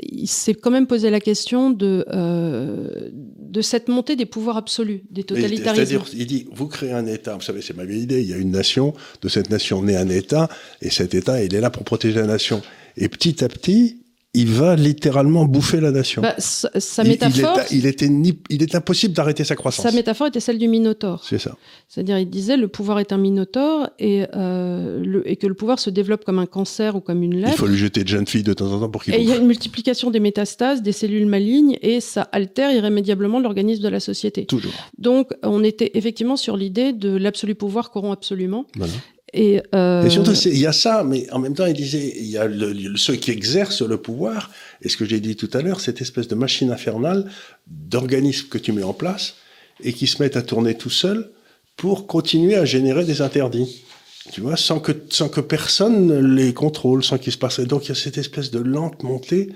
il s'est quand même posé la question de euh, de cette montée des pouvoirs absolus, des totalitarismes. C'est-à-dire, il dit, vous créez un État. Vous savez, c'est ma vieille idée. Il y a une nation. De cette nation naît un État, et cet État, il est là pour protéger la nation. Et petit à petit, il va littéralement bouffer la nation. Bah, sa, métaphore. Il, était il est impossible d'arrêter sa croissance. Sa métaphore était celle du Minotaure. C'est ça. C'est-à-dire, il disait le pouvoir est un Minotaure et, euh, le, et que le pouvoir se développe comme un cancer ou comme une lèpre. Il faut lui jeter de jeunes filles de temps en temps pour qu'il. Et il y a une multiplication des métastases, des cellules malignes et ça altère irrémédiablement l'organisme de la société. Toujours. Donc, on était effectivement sur l'idée de l'absolu pouvoir corrompt absolument. Voilà. Et, euh... et, surtout, il y a ça, mais en même temps, il disait, il y a ceux qui exercent le pouvoir, et ce que j'ai dit tout à l'heure, cette espèce de machine infernale d'organismes que tu mets en place et qui se mettent à tourner tout seuls pour continuer à générer des interdits. Tu vois, sans que, sans que personne les contrôle, sans qu'il se passe. Donc il y a cette espèce de lente montée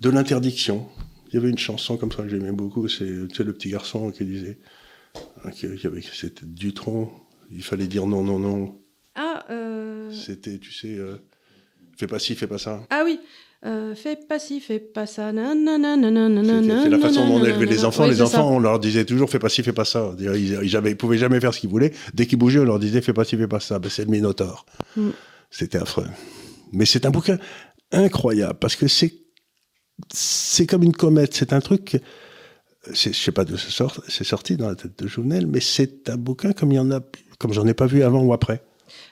de l'interdiction. Il y avait une chanson comme ça que j'aimais beaucoup, c'est le petit garçon qui disait, hein, qui, avait, c'était Dutron, il fallait dire non, non, non. C'était, tu sais, euh, fais pas ci, fais pas ça. Ah oui. Euh, fais pas ci, fais pas ça. C'est la façon dont on élevait les enfants. les enfants, on leur disait toujours fais pas ci, fais pas ça. Ils, ils, pouvaient jamais faire ce qu'ils voulaient. Dès qu'ils bougeaient, on leur disait fais pas ci, fais pas ça. Ben, c'est le Minotaure. Mm. C'était affreux. Mais c'est un bouquin incroyable parce que c'est c'est comme une comète. C'est un truc. Je sais pas de ce sort. C'est sorti dans la tête de Jouvenel, mais c'est un bouquin comme il y en a, comme j'en ai pas vu avant ou après.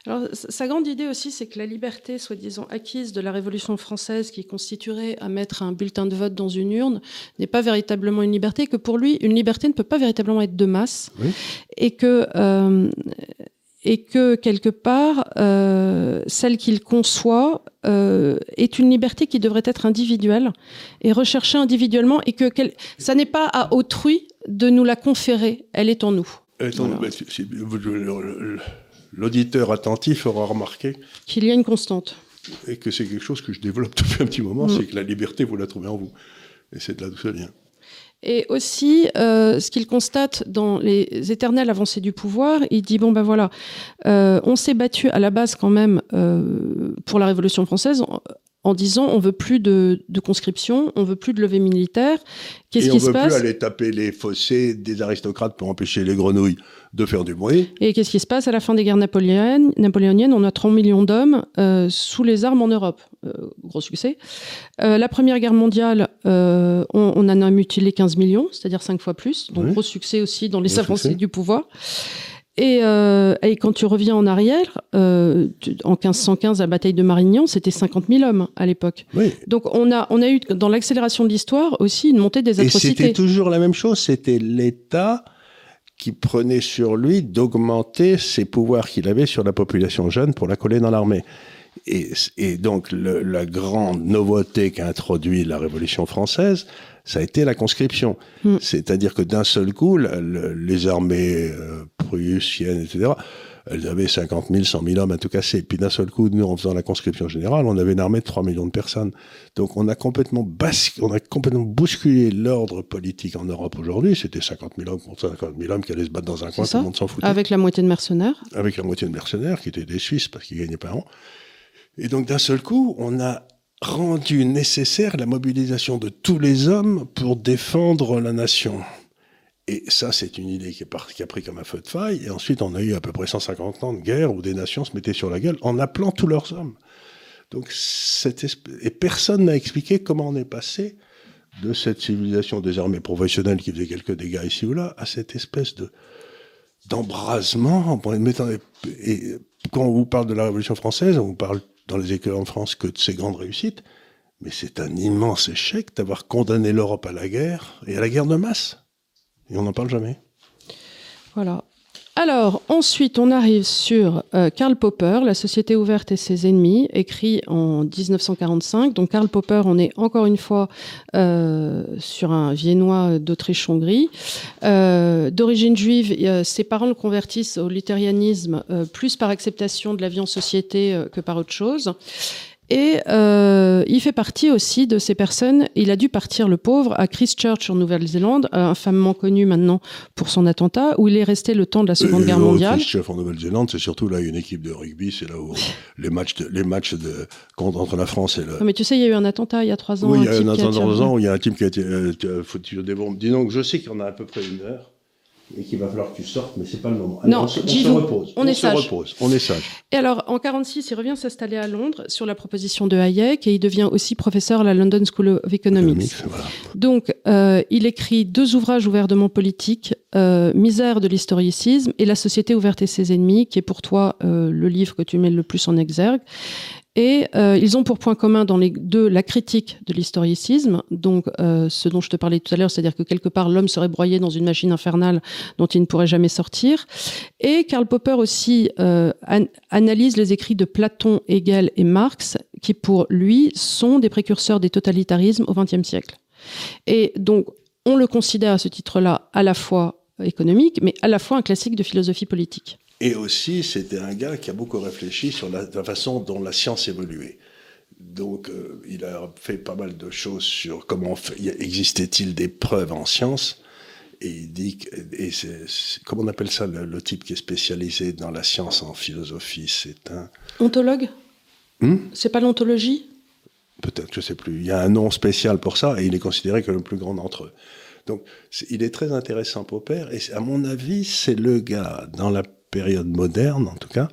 Alors, sa grande idée aussi, c'est que la liberté, soi-disant acquise de la Révolution française, qui constituerait à mettre un bulletin de vote dans une urne, n'est pas véritablement une liberté, que pour lui, une liberté ne peut pas véritablement être de masse, et que euh, et que quelque part, euh, celle qu'il conçoit euh, est une liberté qui devrait être individuelle et recherchée individuellement, et que ça n'est pas à autrui de nous la conférer, elle est en nous. L'auditeur attentif aura remarqué qu'il y a une constante. Et que c'est quelque chose que je développe depuis un petit moment, mm. c'est que la liberté, vous la trouvez en vous. Et c'est de là d'où ça vient. Et aussi, euh, ce qu'il constate dans les éternelles avancées du pouvoir, il dit bon ben voilà, euh, on s'est battu à la base quand même euh, pour la Révolution française en, disant on veut plus de, de, conscription, on veut plus de levée militaire. Qu'est-ce qui se passe On veut plus aller taper les fossés des aristocrates pour empêcher les grenouilles de faire du bruit. Et qu'est-ce qui se passe à la fin des guerres napoléoniennes, napoléoniennes? On a 30 millions d'hommes euh, sous les armes en Europe. Euh, gros succès. Euh, la Première Guerre mondiale, on, on, en a mutilé 15 millions, c'est-à-dire 5 fois plus. Donc gros succès aussi dans les avancées du pouvoir. Et, et, quand tu reviens en arrière, en 1515, la bataille de Marignan, c'était 50 000 hommes à l'époque. Oui. Donc on a, on a eu dans l'accélération de l'histoire aussi une montée des atrocités. Et c'était toujours la même chose, c'était l'État qui prenait sur lui d'augmenter ses pouvoirs qu'il avait sur la population jeune pour la coller dans l'armée. Et, et, donc la grande nouveauté qu'a introduit la Révolution française, ça a été la conscription. Hmm. C'est-à-dire que d'un seul coup, les armées euh, prussiennes, etc., elles avaient 50 000, 100 000 hommes à tout casser. Puis d'un seul coup, nous, en faisant la conscription générale, on avait une armée de 3 millions de personnes. Donc on a complètement, on a complètement bousculé l'ordre politique en Europe aujourd'hui. C'était 50 000 hommes contre 50 000 hommes qui allaient se battre dans un coin, tout le monde s'en foutait. Avec la moitié de mercenaires Avec la moitié de mercenaires, qui étaient des Suisses parce qu'ils gagnaient pas an. Et donc d'un seul coup, on a rendu nécessaire la mobilisation de tous les hommes pour défendre la nation. Et ça, c'est une idée qui, est qui a pris comme un feu de faille. Et ensuite, on a eu à peu près 150 ans de guerre où des nations se mettaient sur la gueule en appelant tous leurs hommes. Donc, cette et personne n'a expliqué comment on est passé de cette civilisation des armées professionnelles qui faisait quelques dégâts ici ou là à cette espèce de d'embrasement. Et quand on vous parle de la Révolution française, on vous parle dans les écoles en France que de ses grandes réussites, mais c'est un immense échec d'avoir condamné l'Europe à la guerre et à la guerre de masse. Et on n'en parle jamais. Voilà. Alors, ensuite, on arrive sur euh, Karl Popper, La société ouverte et ses ennemis, écrit en 1945. Donc, Karl Popper, on est encore une fois euh, sur un viennois d'Autriche-Hongrie. Euh, d'origine juive, ses parents le convertissent au luthérianisme plus par acceptation de la vie en société que par autre chose. Et euh, il fait partie aussi de ces personnes. Il a dû partir, le pauvre, à Christchurch en Nouvelle-Zélande, euh, infamement connu maintenant pour son attentat, où il est resté le temps de la Seconde Guerre mondiale. Christchurch en Nouvelle-Zélande, c'est surtout là une équipe de rugby, c'est là où les matchs, de, les matchs de, entre la France et le. mais tu sais, il y a eu un attentat il y a trois ans. Oui, il y a eu un attentat il y a trois ans où il y a un type qui a été euh, foutu des bombes. Dis donc, je sais qu'il y en a à peu près une heure et qu'il va falloir que tu sortes, mais c'est pas le moment. non, on, se, repose. On, est se sage. repose. On est sage. Et alors, en 46, il revient s'installer à Londres sur la proposition de Hayek et il devient aussi professeur à la London School of Economics. Donc, euh, il écrit deux ouvrages ouvertement politiques, euh, Misère de l'historicisme et La société ouverte et ses ennemis, qui est pour toi euh, le livre que tu mets le plus en exergue. Et euh, ils ont pour point commun dans les deux la critique de l'historicisme, donc euh, ce dont je te parlais tout à l'heure, c'est-à-dire que quelque part l'homme serait broyé dans une machine infernale dont il ne pourrait jamais sortir. Et Karl Popper aussi euh, analyse les écrits de Platon, Hegel et Marx, qui pour lui sont des précurseurs des totalitarismes au XXe siècle. Et donc on le considère à ce titre-là à la fois économique, mais à la fois un classique de philosophie politique. Et aussi, c'était un gars qui a beaucoup réfléchi sur la, façon dont la science évoluait. Donc, euh, il a fait pas mal de choses sur comment existait-il des preuves en science. Et il dit, et comment on appelle ça le, type qui est spécialisé dans la science en philosophie C'est un ontologue? Hmm? C'est pas l'ontologie? Peut-être, je sais plus. Il y a un nom spécial pour ça, et il est considéré comme le plus grand d'entre eux. Donc, il est très intéressant, Popper, et à mon avis, c'est le gars dans la période moderne, en tout cas,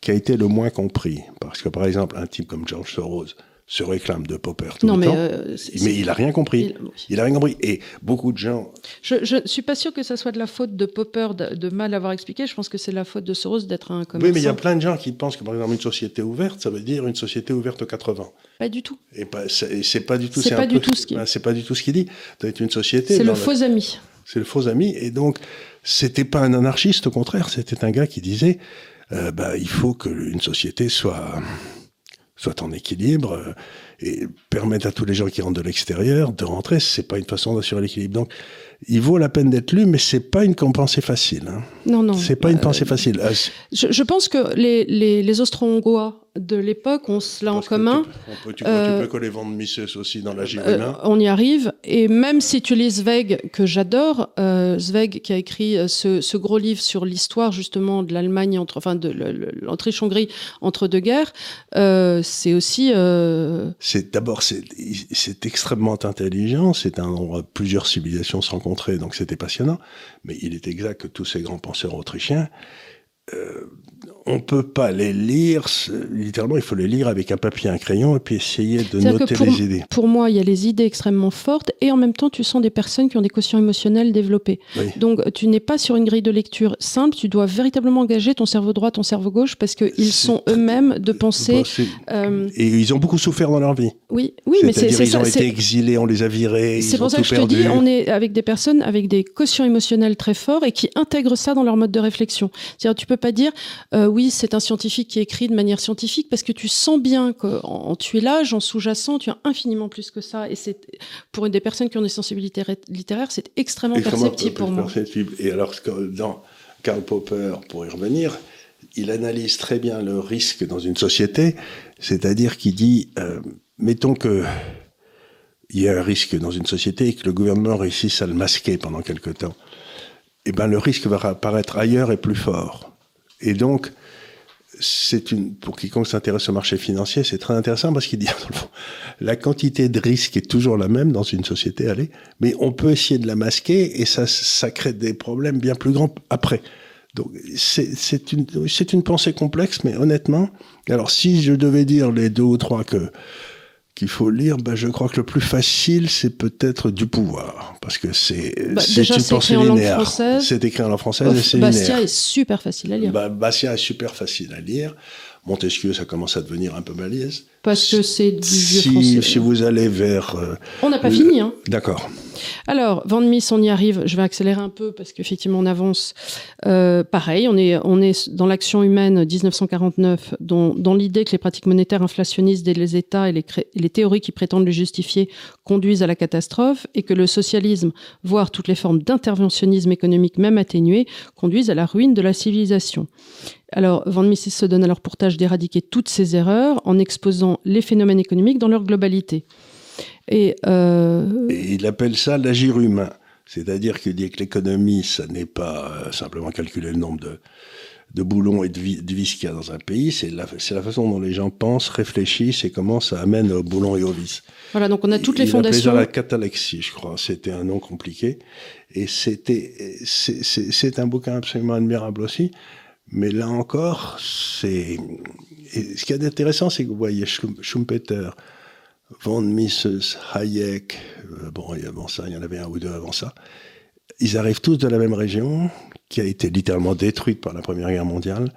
qui a été le moins compris. Parce que, par exemple, un type comme George Soros, se réclame de Popper tout non, le mais temps, euh, mais il a rien compris. Il... a rien compris. Et beaucoup de gens. Je ne suis pas sûr que ça soit de la faute de Popper de, mal avoir expliqué. Je pense que c'est la faute de Soros d'être un commerçant. Oui, mais il y a plein de gens qui pensent que par exemple une société ouverte, ça veut dire une société ouverte aux 80. Pas du tout. Et c'est pas du tout. C'est pas, ce qui. Ben, pas du tout ce qu'il dit. C'est une société. C'est le faux ami. C'est le faux ami. Et donc, c'était pas un anarchiste, au contraire, c'était un gars qui disait, euh, bah, il faut qu'une société soit soit en équilibre euh, et permettre à tous les gens qui rentrent de l'extérieur de rentrer. C'est pas une façon d'assurer l'équilibre. Donc, il vaut la peine d'être lu, mais c'est pas une pensée facile. Hein. Non, non. C'est pas une euh, pensée facile. Ah, je, pense que les, les, les Austro-Hongrois de l'époque ont cela en commun. Tu peux, euh, coller Van Mises aussi dans la. Euh, on y arrive. Et même si tu lis Zweig, que j'adore, euh, Zweig qui a écrit ce, gros livre sur l'histoire justement de l'Allemagne, entre, enfin de l'Autriche-Hongrie entre deux guerres, c'est aussi. C'est d'abord c'est extrêmement intelligent. C'est un plusieurs civilisations se rencontraient, donc c'était passionnant. Mais il est exact que tous ces grands penseurs autrichiens on peut pas les lire, littéralement, il faut les lire avec un papier un crayon et puis essayer de noter les idées. Pour moi, il y a les idées extrêmement fortes et en même temps, tu sens des personnes qui ont des quotients émotionnels développés. Donc, tu n'es pas sur une grille de lecture simple, tu dois véritablement engager ton cerveau droit, ton cerveau gauche parce qu'ils sont eux-mêmes de penser. Euh, et ils ont beaucoup souffert dans leur vie. Oui, oui, mais c'est Ils ont été exilés, on les a virés. C'est pour ça que je te dis, on est avec des personnes avec des quotients émotionnels très forts et qui intègrent ça dans leur mode de réflexion. C'est-à-dire, tu peux pas dire. Euh, oui, c'est un scientifique qui écrit de manière scientifique parce que tu sens bien qu'en tuilage, en sous-jacent, tu as infiniment plus que ça. Et c'est pour une des personnes qui ont des sensibilités littéraires, c'est extrêmement, perceptible pour moi. Et alors, dans Karl Popper, pour y revenir, il analyse très bien le risque dans une société, c'est-à-dire qu'il dit, euh, mettons que il y a un risque dans une société et que le gouvernement réussisse à le masquer pendant quelque temps, eh ben le risque va apparaître ailleurs et plus fort. Et donc, c'est une, pour quiconque s'intéresse au marché financier, c'est très intéressant parce qu'il dit, dans le la quantité de risque est toujours la même dans une société, allez, mais on peut essayer de la masquer et ça, ça crée des problèmes bien plus grands après. Donc, c'est une, c'est une pensée complexe, mais honnêtement, alors si je devais dire les deux ou trois que, qu'il faut lire, ben, je crois que le plus facile, c'est peut-être du pouvoir, parce que c'est bah, une pensée linéaire. C'est écrit en langue française et c'est Bastia est super facile à lire. Bah, Bastia est super facile à lire. Montesquieu, ça commence à devenir un peu balèze. Parce que c'est du vieux français. Si vous allez vers... Euh, on n'a pas fini, hein. D'accord. Alors, Van Mies, on y arrive. Je vais accélérer un peu parce qu'effectivement, on avance. Euh, pareil, on est, on est dans l'action humaine 1949, dont, dans l'idée que les pratiques monétaires inflationnistes des États et les, les, théories qui prétendent les justifier conduisent à la catastrophe et que le socialisme, voire toutes les formes d'interventionnisme économique, même atténuées, conduisent à la ruine de la civilisation. Alors, Van Mises se donne alors pour tâche d'éradiquer toutes ces erreurs en exposant les phénomènes économiques dans leur globalité. Et, euh... Et il appelle ça l'agir humain. C'est-à-dire qu'il dit que l'économie, ça n'est pas euh, simplement calculer le nombre de, de boulons et de, vis qu'il y a dans un pays, c'est la, la, façon dont les gens pensent, réfléchissent et comment ça amène au boulon et aux vis. Voilà, donc on a toutes les il fondations. ça la catalexie, je crois. C'était un nom compliqué. Et c'était, c'est un bouquin absolument admirable aussi. Mais là encore, c'est. Ce qui est intéressant, c'est que vous voyez Schumpeter, von Mises, Hayek, euh, bon, il y, bon, ça, il y en avait un ou deux avant ça. Ils arrivent tous de la même région, qui a été littéralement détruite par la Première Guerre mondiale.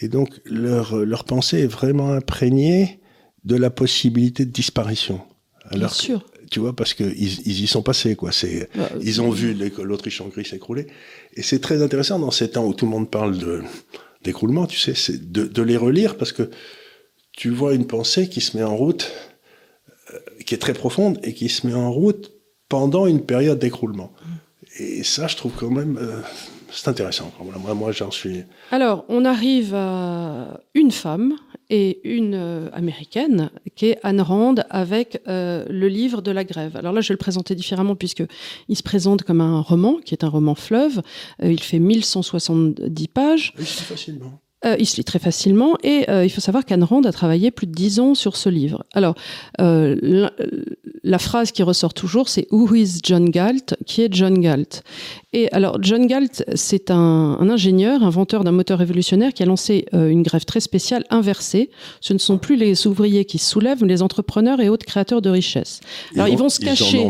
Et donc, leur, leur pensée est vraiment imprégnée de la possibilité de disparition. Alors Bien sûr tu vois, parce qu'ils ils y sont passés, quoi. C'est, bah, ils ont vu l'Autriche-Hongrie s'écrouler. Et c'est très intéressant dans ces temps où tout le monde parle de, d'écroulement, tu sais, c'est de, de, les relire parce que tu vois une pensée qui se met en route, euh, qui est très profonde et qui se met en route pendant une période d'écroulement. Et ça, je trouve quand même, euh, c'est intéressant. Moi, moi j'en suis. Alors, on arrive à une femme et une euh, américaine qui est Anne Rand avec euh, le livre de la grève. Alors là, je vais le présenter différemment puisque il se présente comme un roman qui est un roman fleuve. Euh, il fait 1170 pages. Oui, facilement. Euh, il se lit très facilement et euh, il faut savoir qu'Anne Rand a travaillé plus de dix ans sur ce livre. Alors, euh, la, la, phrase qui ressort toujours, c'est Who is John Galt? Qui est John Galt? Et alors, John Galt, c'est un, un, ingénieur, inventeur d'un moteur révolutionnaire qui a lancé une grève très spéciale inversée. Ce ne sont plus les ouvriers qui se soulèvent, mais les entrepreneurs et autres créateurs de richesses. Alors, ils, vont, ils vont se cacher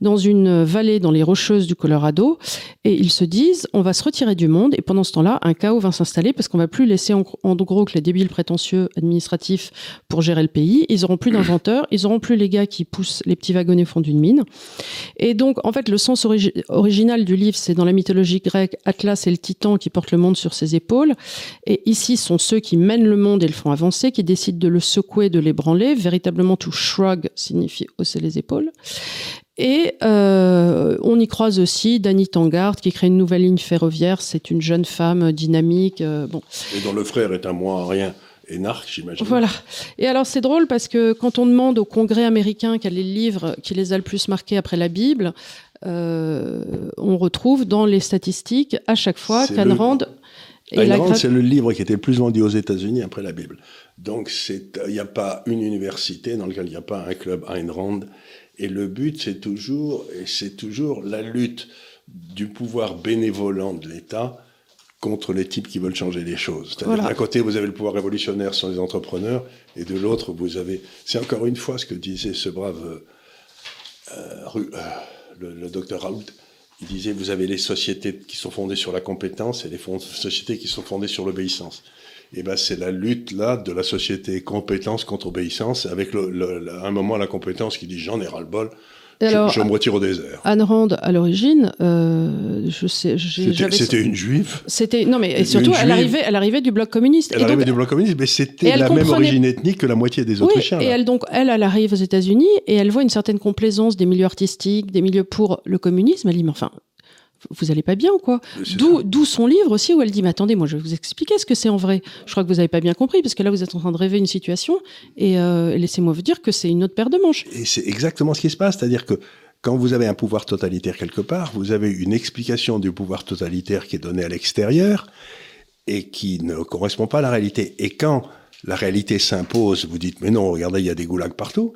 dans une vallée dans les rocheuses du Colorado et ils se disent on va se retirer du monde et pendant ce temps-là un chaos va s'installer parce qu'on va plus laisser en, gros que les débiles prétentieux administratifs pour gérer le pays, ils auront plus d'inventeurs, ils auront plus les gars qui poussent les petits wagonnets au fond d'une mine. Et donc en fait le sens original du livre c'est dans la mythologie grecque Atlas et le titan qui portent le monde sur ses épaules et ici sont ceux qui mènent le monde et le font avancer qui décident de le secouer, de l'ébranler, véritablement to shrug signifie hausser les épaules. Et euh, on y croise aussi Dany Tangard qui crée une nouvelle ligne ferroviaire. C'est une jeune femme dynamique. Euh, bon. Et dont le frère est un moins rien énarque, j'imagine. Voilà. Et alors c'est drôle parce que quand on demande au Congrès américain quel est le livre qui les a le plus marqués après la Bible, euh, on retrouve dans les statistiques à chaque fois qu'Anne Rand. Ayn Rand, c'est le livre qui était le plus vendu aux États-Unis après la Bible. Donc il n'y a pas une université dans laquelle il n'y a pas un club Ayn Rand et le but, c'est toujours, et c'est toujours la lutte du pouvoir bénévolent de l'État contre les types qui veulent changer les choses. D'un côté, vous avez le pouvoir révolutionnaire sur les entrepreneurs, et de l'autre, vous avez... C'est encore une fois ce que disait ce brave euh, euh, le, docteur Raoult. Il disait, vous avez les sociétés qui sont fondées sur la compétence et les sociétés qui sont fondées sur l'obéissance eh ben c'est la lutte là de la société compétence contre obéissance, avec le, un moment la compétence qui dit j'en ai ras le bol. je, me retire au désert. Anne Rand, à l'origine, euh, je sais, c'était une juive. C'était non, mais et surtout, elle arrivait, elle arrivait du bloc communiste. Elle arrivait du bloc communiste, mais c'était la même origine ethnique que la moitié des Autrichiens. et elle donc, elle, elle arrive aux États-Unis et elle voit une certaine complaisance des milieux artistiques, des milieux pour le communisme. Elle dit, mais enfin, vous allez pas bien ou quoi D'où son livre aussi où elle dit mais attendez moi je vais vous expliquer ce que c'est en vrai. Je crois que vous avez pas bien compris parce que là vous êtes en train de rêver une situation et, euh, laissez-moi vous dire que c'est une autre paire de manches. Et c'est exactement ce qui se passe, c'est-à-dire que quand vous avez un pouvoir totalitaire quelque part, vous avez une explication du pouvoir totalitaire qui est donnée à l'extérieur et qui ne correspond pas à la réalité. Et quand la réalité s'impose, vous dites mais non, regardez, il y a des goulags partout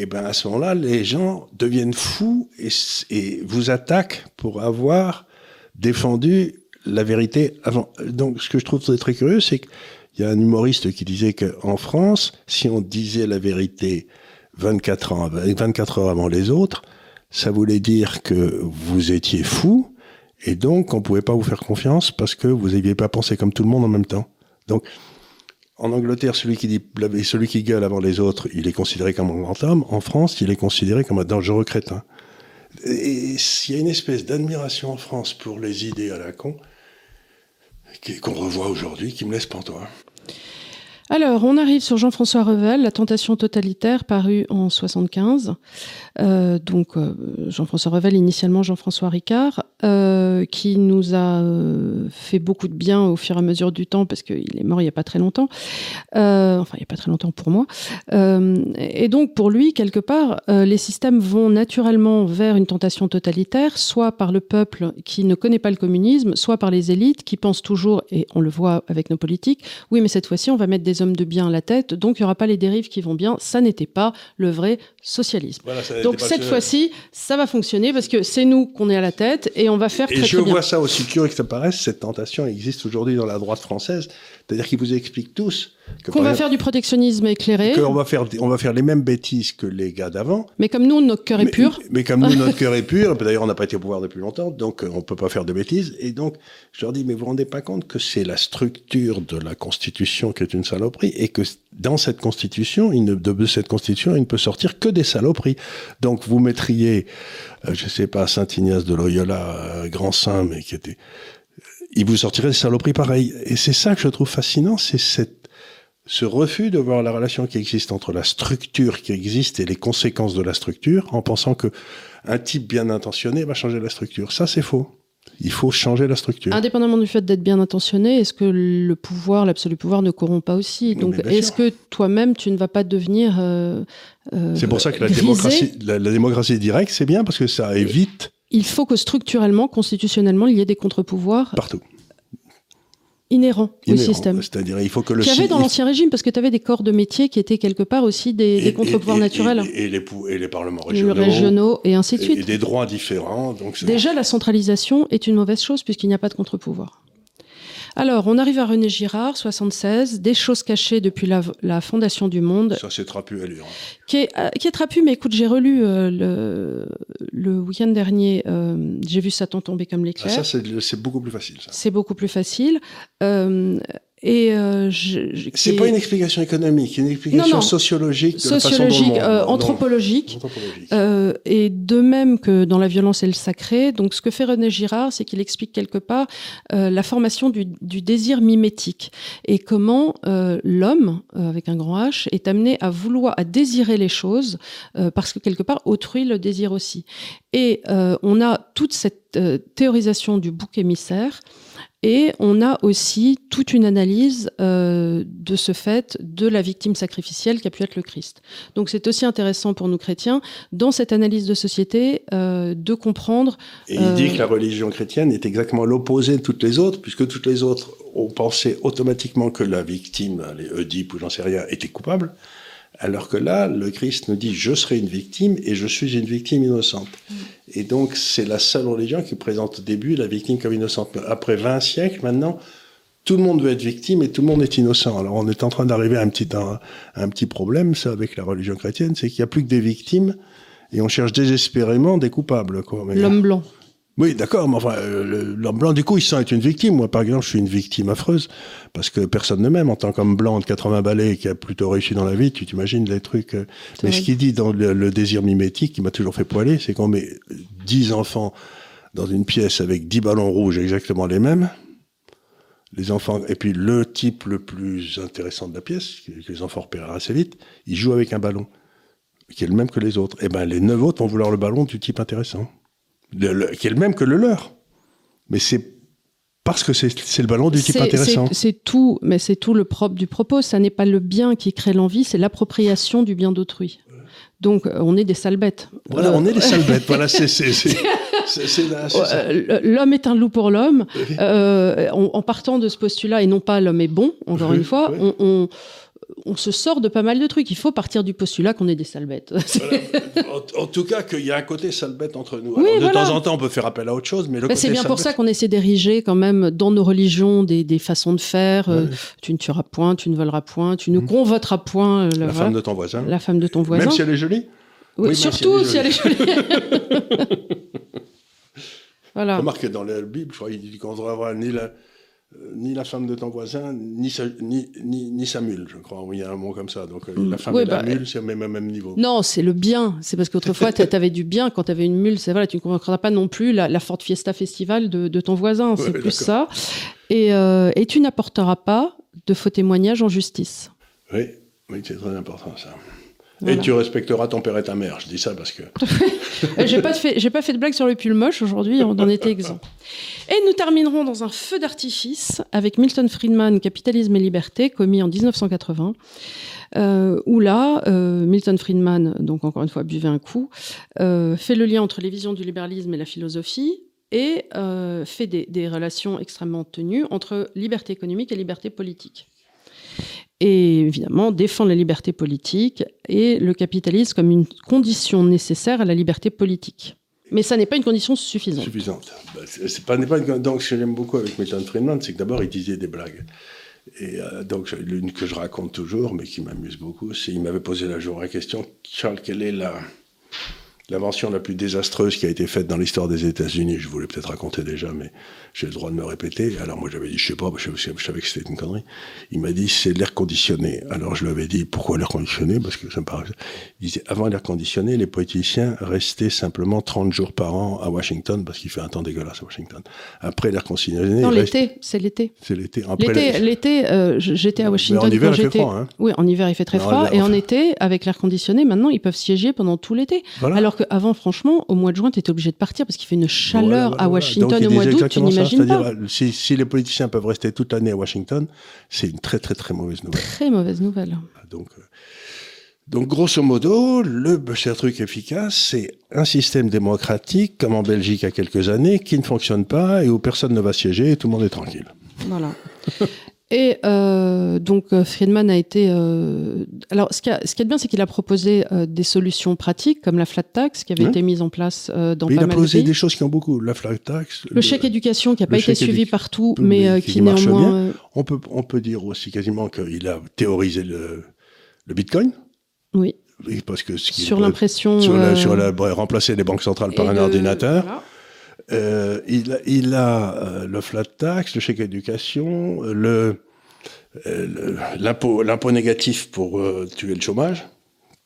et eh ben à ce moment-là, les gens deviennent fous et, vous attaquent pour avoir défendu la vérité avant. Donc, ce que je trouve très, curieux, c'est qu'il y a un humoriste qui disait qu'en France, si on disait la vérité 24 ans, 24 heures avant les autres, ça voulait dire que vous étiez fou et donc on pouvait pas vous faire confiance parce que vous n'aviez pas pensé comme tout le monde en même temps. Donc, en Angleterre, celui qui dit, gueule avant les autres, il est considéré comme un grand homme. En France, il est considéré comme un dangereux crétin. Et il y a une espèce d'admiration en France pour les idées à la con qu'on revoit aujourd'hui qui me laisse pantois. Alors, on arrive sur Jean-François Revel, La tentation totalitaire, paru en 75. Euh, donc, euh, Jean-François Revel, initialement Jean-François Ricard, euh, qui nous a euh, fait beaucoup de bien au fur et à mesure du temps, parce qu'il est mort il n'y a pas très longtemps. Enfin, il n'y a pas très longtemps pour moi. et donc, pour lui, quelque part, les systèmes vont naturellement vers une tentation totalitaire, soit par le peuple qui ne connaît pas le communisme, soit par les élites qui pensent toujours, et on le voit avec nos politiques, oui, mais cette fois-ci, on va mettre des hommes de bien à la tête, donc il n'y aura pas les dérives qui vont bien. Ça n'était pas le vrai socialisme. donc cette fois-ci, ça va fonctionner parce que c'est nous qu'on est à la tête et on va faire et je vois ça aussi curieux que ça paraisse, cette tentation existe aujourd'hui dans la droite française. C'est-à-dire qu'ils vous expliquent tous qu'on va faire du protectionnisme éclairé. Qu'on va faire, on va faire les mêmes bêtises que les gars d'avant. Mais comme nous, notre cœur est pur. Mais, comme nous, notre cœur est pur. D'ailleurs, on n'a pas été au pouvoir depuis longtemps, donc euh, on peut pas faire de bêtises. Et donc, je leur dis, mais vous vous rendez pas compte que c'est la structure de la Constitution qui est une saloperie et que dans cette Constitution, il ne, de cette Constitution, il ne peut sortir que des saloperies. Donc, vous mettriez, euh, je sais pas, Saint Ignace de Loyola, euh, grand saint, mais qui était il vous sortirait des saloperies pareilles. Et c'est ça que je trouve fascinant, c'est cette, ce refus de voir la relation qui existe entre la structure qui existe et les conséquences de la structure, en pensant que un type bien intentionné va changer la structure. Ça, c'est faux. Il faut changer la structure. Indépendamment du fait d'être bien intentionné, est-ce que le pouvoir, l'absolu pouvoir, ne corrompt pas aussi? Donc, est-ce que toi-même, tu ne vas pas devenir euh, euh, C'est pour ça que la démocratie, la, la démocratie directe, c'est bien parce que ça évite il faut que structurellement, constitutionnellement, il y ait des contre-pouvoirs. Partout. inhérent, au système. C'est-à-dire, il faut que le. Qu'il y avait dans l'ancien régime, parce que tu avais des corps de métier qui étaient quelque part aussi des, contre-pouvoirs naturels. Et, les, et les parlements régionaux. régionaux, et ainsi de suite. Et, des droits différents. Donc Déjà, la centralisation est une mauvaise chose, puisqu'il n'y a pas de contre-pouvoir. Alors, on arrive à René Girard, 76, Des choses cachées depuis la, fondation du monde. Ça, c'est trapu à lire. Qui est, euh, qui est trapu, mais écoute, j'ai relu euh, le, le week-end dernier, euh, j'ai vu Satan tomber comme l'éclair. Ah, ça, c'est beaucoup plus facile. C'est beaucoup plus facile. Et euh, c'est pas une explication économique, une explication sociologique, de sociologique, euh, anthropologique. Euh, et de même que dans la violence et le sacré. Donc, ce que fait René Girard, c'est qu'il explique quelque part euh, la formation du, du, désir mimétique et comment euh, l'homme, avec un grand H, est amené à vouloir, à désirer les choses parce que quelque part autrui le désire aussi. Et on a toute cette théorisation du bouc émissaire et on a aussi toute une analyse euh, de ce fait de la victime sacrificielle qui a pu être le Christ. Donc c'est aussi intéressant pour nous chrétiens, dans cette analyse de société, euh, de comprendre... Et il dit euh, que la religion chrétienne est exactement l'opposé de toutes les autres, puisque toutes les autres ont pensé automatiquement que la victime, les Oedipe ou j'en sais rien, était coupable. Alors que là, le Christ nous dit, je serai une victime et je suis une victime innocente. Mm. Et donc, c'est la seule religion qui présente au début la victime comme innocente. Après 20 siècles, maintenant, tout le monde veut être victime et tout le monde est innocent. Alors, on est en train d'arriver à un petit, un, petit problème, ça, avec la religion chrétienne, c'est qu'il n'y a plus que des victimes et on cherche désespérément des coupables. L'homme blanc. Oui, d'accord, mais enfin, euh, l'homme blanc, du coup, il sent être une victime. Moi, par exemple, je suis une victime affreuse, parce que personne ne m'aime en tant qu'homme blanc de 80 balais qui a plutôt réussi dans la vie, tu t'imagines les trucs. Euh. Mais ce qu'il dit dans le, désir mimétique, qui m'a toujours fait poiler, c'est qu'on met 10 enfants dans une pièce avec 10 ballons rouges exactement les mêmes, les enfants, et puis le type le plus intéressant de la pièce, que les enfants repèrent assez vite, il joue avec un ballon, qui est le même que les autres. Et eh ben, les neuf autres vont vouloir le ballon du type intéressant qui est le même que le leur. Mais c'est parce que c'est le ballon du type intéressant. C'est tout, mais c'est tout le propre du propos. Ça n'est pas le bien qui crée l'envie, c'est l'appropriation du bien d'autrui. Donc, euh, on est des sales bêtes. Voilà, on est des sales bêtes. Voilà, c'est L'homme est un loup pour l'homme. Euh, en, partant de ce postulat, et non pas l'homme est bon, encore une fois, on, on, on se sort de pas mal de trucs. Il faut partir du postulat qu'on est des sales bêtes. En, tout cas, qu'il y a un côté sale bête entre nous. de temps en temps, on peut faire appel à autre chose, mais bah, C'est bien pour ça qu'on essaie d'ériger quand même dans nos religions des, façons de faire. Euh, tu ne tueras point, tu ne voleras point, tu ne mmh. convoiteras point. Euh, la femme de ton voisin. La femme de ton voisin. Même si elle est jolie. Oui, surtout si elle est jolie. voilà. Remarque dans la Bible, je crois, il dit qu'on devrait avoir ni la ni la femme de ton voisin, ni sa, ni, ni, sa mule, je crois. Il y a un mot comme ça. Donc euh, la femme et la bah, mule, c'est au même, même, niveau. Non, c'est le bien. C'est parce qu'autrefois, tu avais du bien. Quand tu avais une mule, c'est voilà, tu ne convaincras pas non plus la, la Ford Fiesta Festival de, de ton voisin. C'est plus ça. Et, euh, et tu n'apporteras pas de faux témoignages en justice. Oui, oui c'est très important ça. Et tu respecteras ton père et ta mère. Je dis ça parce que. j'ai pas fait, j'ai pas fait de blague sur le pull moche aujourd'hui. On en était exempt. Et nous terminerons dans un feu d'artifice avec Milton Friedman, Capitalisme et liberté, commis en 1980. Euh, où là, euh, Milton Friedman, donc encore une fois, buvait un coup, euh, fait le lien entre les visions du libéralisme et la philosophie, et euh, fait des, des, relations extrêmement tenues entre liberté économique et liberté politique et évidemment défendre la liberté politique et le capitalisme comme une condition nécessaire à la liberté politique. Mais ça n'est pas une condition suffisante. Suffisante. Bah. Donc, ce que j'aime beaucoup avec Milton Friedman, c'est que d'abord, il disait des blagues. Et euh, donc, l'une que je raconte toujours, mais qui m'amuse beaucoup, c'est il m'avait posé la journée la question Charles, quelle est la, l'invention la plus désastreuse qui a été faite dans l'histoire des États-Unis? Je voulais peut-être raconter déjà, mais j'ai le droit de me répéter. Alors moi j'avais dit, je sais pas, je, savais que c'était une connerie. Il m'a dit, c'est l'air conditionné. Alors je lui avais dit, pourquoi l'air conditionné? Parce que ça me paraît... Il disait, avant l'air conditionné, les politiciens restaient simplement 30 jours par an à Washington, parce qu'il fait un temps dégueulasse à Washington. Après l'air conditionné... Non, l'été, c'est l'été. C'est l'été. L'été, euh, j'étais à Washington en hiver, il fait froid. Hein. Oui, en hiver, il fait très froid. et en été, avec l'air conditionné, maintenant, ils peuvent siéger pendant tout l'été. Alors qu'avant, franchement, au mois de juin, tu étais obligé de partir parce qu'il fait une chaleur à Washington au mois d'août, tu n'imagines pas. Euh, si, si, les politiciens peuvent rester toute l'année à Washington, c'est une très très très mauvaise nouvelle. Très mauvaise nouvelle. Donc, euh, donc grosso modo, le seul truc efficace, c'est un système démocratique comme en Belgique il y a quelques années qui ne fonctionne pas et où personne ne va siéger et tout le monde est tranquille. Voilà. Et euh, donc euh, Friedman a été. Euh, alors, ce qui, ce qui est bien, c'est qu'il a proposé euh, des solutions pratiques comme la flat tax qui avait été mise en place dans mais pas il a mal proposé de des choses qui ont beaucoup. La flat tax. Le, chèque éducation qui n'a pas été suivi partout, mais mais, qui qui néanmoins. On peut, on peut dire aussi quasiment qu'il a théorisé le, le bitcoin. oui, Oui, parce que ce qui sur l'impression. sur, la, sur la- ouais, remplacer les banques centrales par un ordinateur. voilà. Euh, il, a- euh, le flat tax, le chèque éducation, euh, l'impôt négatif pour tuer le chômage,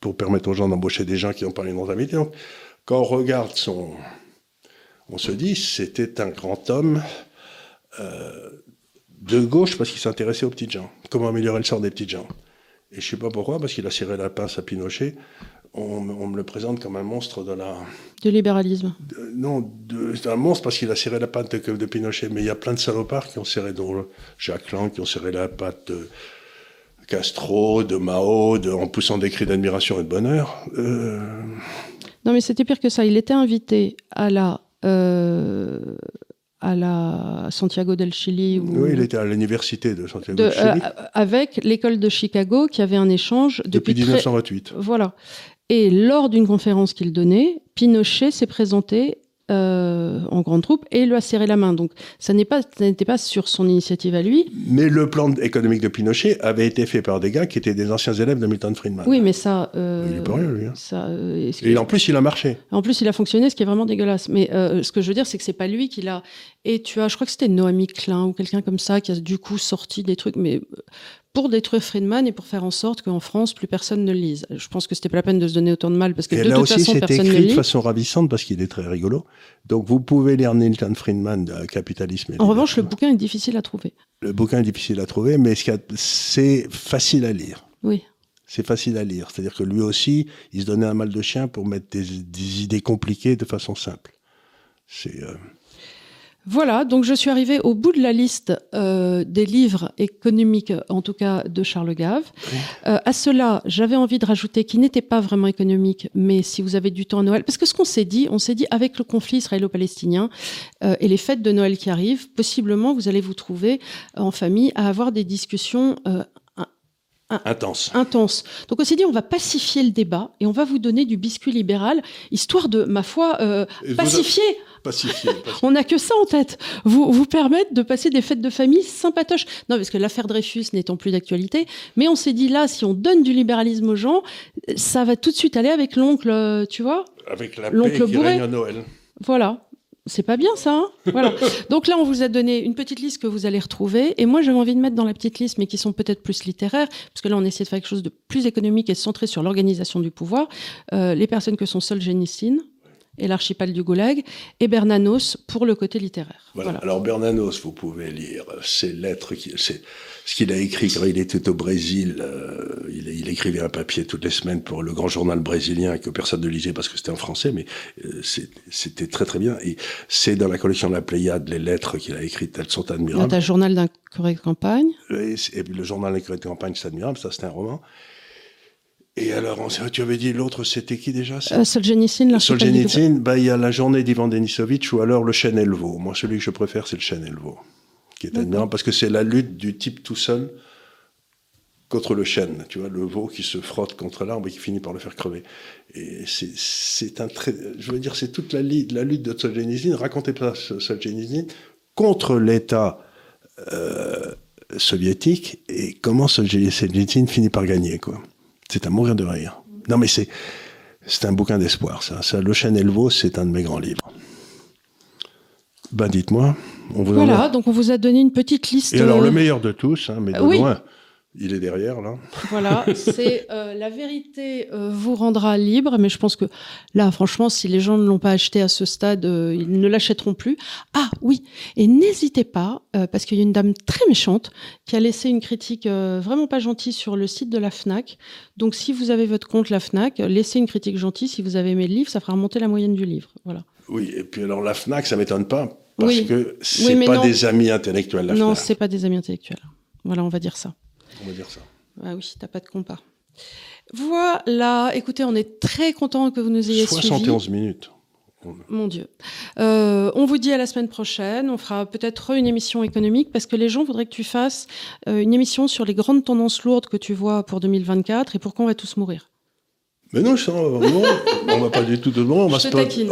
pour permettre aux gens d'embaucher des gens qui n'ont pas une rentabilité. Donc, quand on regarde son, on se dit c'était un grand homme de gauche parce qu'il s'intéressait aux petites gens. Comment améliorer le sort des petites gens. Et je sais pas pourquoi, parce qu'il a serré la pince à Pinochet. On, me- on me le présente comme un monstre de la, Du libéralisme. non, c'est un monstre parce qu'il a serré la patte de, de Pinochet. Mais il y a plein de salopards qui ont serré, dont Jacques Lang, qui ont serré la patte de Castro, de Mao, de, en poussant des cris d'admiration et de bonheur. Euh, Non, mais c'était pire que ça. Il était invité à la. euh, à la Santiago del Chili ou Oui, il était à l'université de Santiago de- de Chili euh, avec l'école de Chicago qui avait un échange depuis, depuis, très- 1928. Voilà. Et lors d'une conférence qu'il donnait, Pinochet s'est présenté euh, en grande troupe et lui a serré la main. Donc ça pas, n'était pas sur son initiative à lui. Mais le plan économique de Pinochet avait été fait par des gars qui étaient des anciens élèves de Milton Friedman. Oui, mais ça. euh, Il est pas rien, lui. hein. ça euh, Et en plus, il a marché. En plus, il a fonctionné, ce qui est vraiment dégueulasse. Mais ce que je veux dire, c'est que c'est pas lui qui l'a. Et tu as, je crois que c'était Noami Klein ou quelqu'un comme ça qui a du coup sorti des trucs, mais pour détruire Friedman et pour faire en sorte qu'en France, plus personne ne le lise. Je pense que c'était pas la peine de se donner autant de mal parce que Et de là toute aussi, façon, personne ne écrit de lit. façon ravissante parce qu'il est très rigolo. Donc, vous pouvez lire Milton Friedman, de Capitalisme. et En revanche, le bouquin est difficile à trouver. Le bouquin est difficile à trouver, mais c'est facile à lire. Oui. C'est facile à lire. C'est-à-dire que lui aussi, il se donnait un mal de chien pour mettre des, des idées compliquées de façon simple. C'est euh, Voilà, donc je suis arrivée au bout de la liste euh, des livres économiques, en tout cas de Charles Gave. Euh, à cela, j'avais envie de rajouter qui n'était pas vraiment économique, mais si vous avez du temps à Noël, parce que ce qu'on s'est dit, on s'est dit avec le conflit israélo-palestinien euh, et les fêtes de Noël qui arrivent, possiblement vous allez vous trouver en famille à avoir des discussions intense. intenses. Donc on s'est dit on va pacifier le débat et on va vous donner du biscuit libéral, histoire de, ma foi, euh, vous- pacifier. On n'a que ça en tête. Vous vous permettre de passer des fêtes de famille sympatoches. Non, parce que l'affaire Dreyfus n'étant plus d'actualité, mais on s'est dit là, si on donne du libéralisme aux gens, ça va tout de suite aller avec l'oncle, euh, tu vois? Avec la L'oncle paix qui règne à Noël. Voilà. C'est pas bien ça, hein? Voilà. Donc là, on vous a donné une petite liste que vous allez retrouver, et moi j'avais envie de mettre dans la petite liste, mais qui sont peut-être plus littéraires, parce que là on essaie de faire quelque chose de plus économique et centré sur l'organisation du pouvoir. Euh, les personnes que sont Solzhenitsyn et l'archipel du Goulag, et Bernanos pour le côté littéraire. Voilà. Voilà. Alors Bernanos, vous pouvez lire ses lettres, c'est ce qu'il a écrit quand il était au Brésil. euh, il, il écrivait un papier toutes les semaines pour le grand journal brésilien que personne ne lisait parce que c'était en français, mais euh, c'était très très bien. Et c'est dans la collection de la Pléiade les lettres qu'il a écrites, elles sont Dans admirables. ta journal d'un correct campagne. Et, et le journal de campagne, c'est admirable, ça c'est un roman. Et alors, on tu avais dit l'autre, c'était qui déjà Euh, Solzhenitsyn, Goulag. Solzhenitsyn, bah, il y a la journée d'Ivan Denisovitch ou alors le chêne Elvo. Moi, celui que je préfère, c'est le chêne Elvo, qui est admirable parce que c'est la lutte du type tout seul contre le chêne. Tu vois, le veau qui se frotte contre l'arbre et qui finit par le faire crever. Et c'est- un très, je veux dire, c'est toute la, lutte de Solzhenitsyn, racontée par Solzhenitsyn, contre l'État euh, soviétique et comment Solzhenitsyn finit par gagner, quoi. C'est à mourir de rire. Non, mais c'est, c'est un bouquin d'espoir, ça. ça. Le chêne Elvo, c'est un de mes grands livres. Ben, dites-moi, on vous Voilà, a- donc on vous a donné une petite liste. Et alors, euh, le meilleur de tous, hein, mais de oui. loin, il est derrière, là. Voilà, c'est euh, la vérité euh, vous rendra libre, mais je pense que là, franchement, si les gens ne l'ont pas acheté à ce stade, euh, ils ne l'achèteront plus. Ah oui, et n'hésitez pas, parce qu'il y a une dame très méchante qui a laissé une critique vraiment pas gentille sur le site de la Fnac. Donc, si vous avez votre compte la Fnac, laissez une critique gentille. Si vous avez aimé le livre, ça fera remonter la moyenne du livre. Voilà. Oui, et puis alors, la FNAC, ça m'étonne pas, parce Oui. que c'est mais pas non. des amis intellectuels, la non, c'est pas des amis intellectuels. Voilà, on va dire ça. On va dire ça. Ah oui, t'as pas de compas. Voilà, écoutez, on est très content que vous nous ayez suivis. 71 minutes. Mon Dieu. Euh, on vous dit à la semaine prochaine. On fera peut-être une émission économique parce que les gens voudraient que tu fasses euh, une émission sur les grandes tendances lourdes que tu vois pour 2024 et pourquoi on va tous mourir. Mais non, je vraiment, on va pas du tout de loin. On va,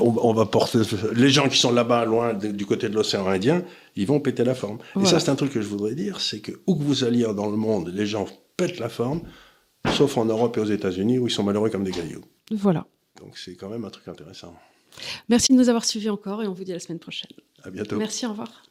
on, va porter les gens qui sont là-bas, loin du côté de l'océan Indien, ils vont péter la forme. Et ça, c'est un truc que je voudrais dire, c'est que où que vous alliez dans le monde, les gens pètent la forme, sauf en Europe et aux États-Unis où ils sont malheureux comme des cailloux. Voilà. Donc c'est quand même un truc intéressant. Merci de nous avoir suivis encore et on vous dit à la semaine prochaine. À bientôt. Merci, au revoir.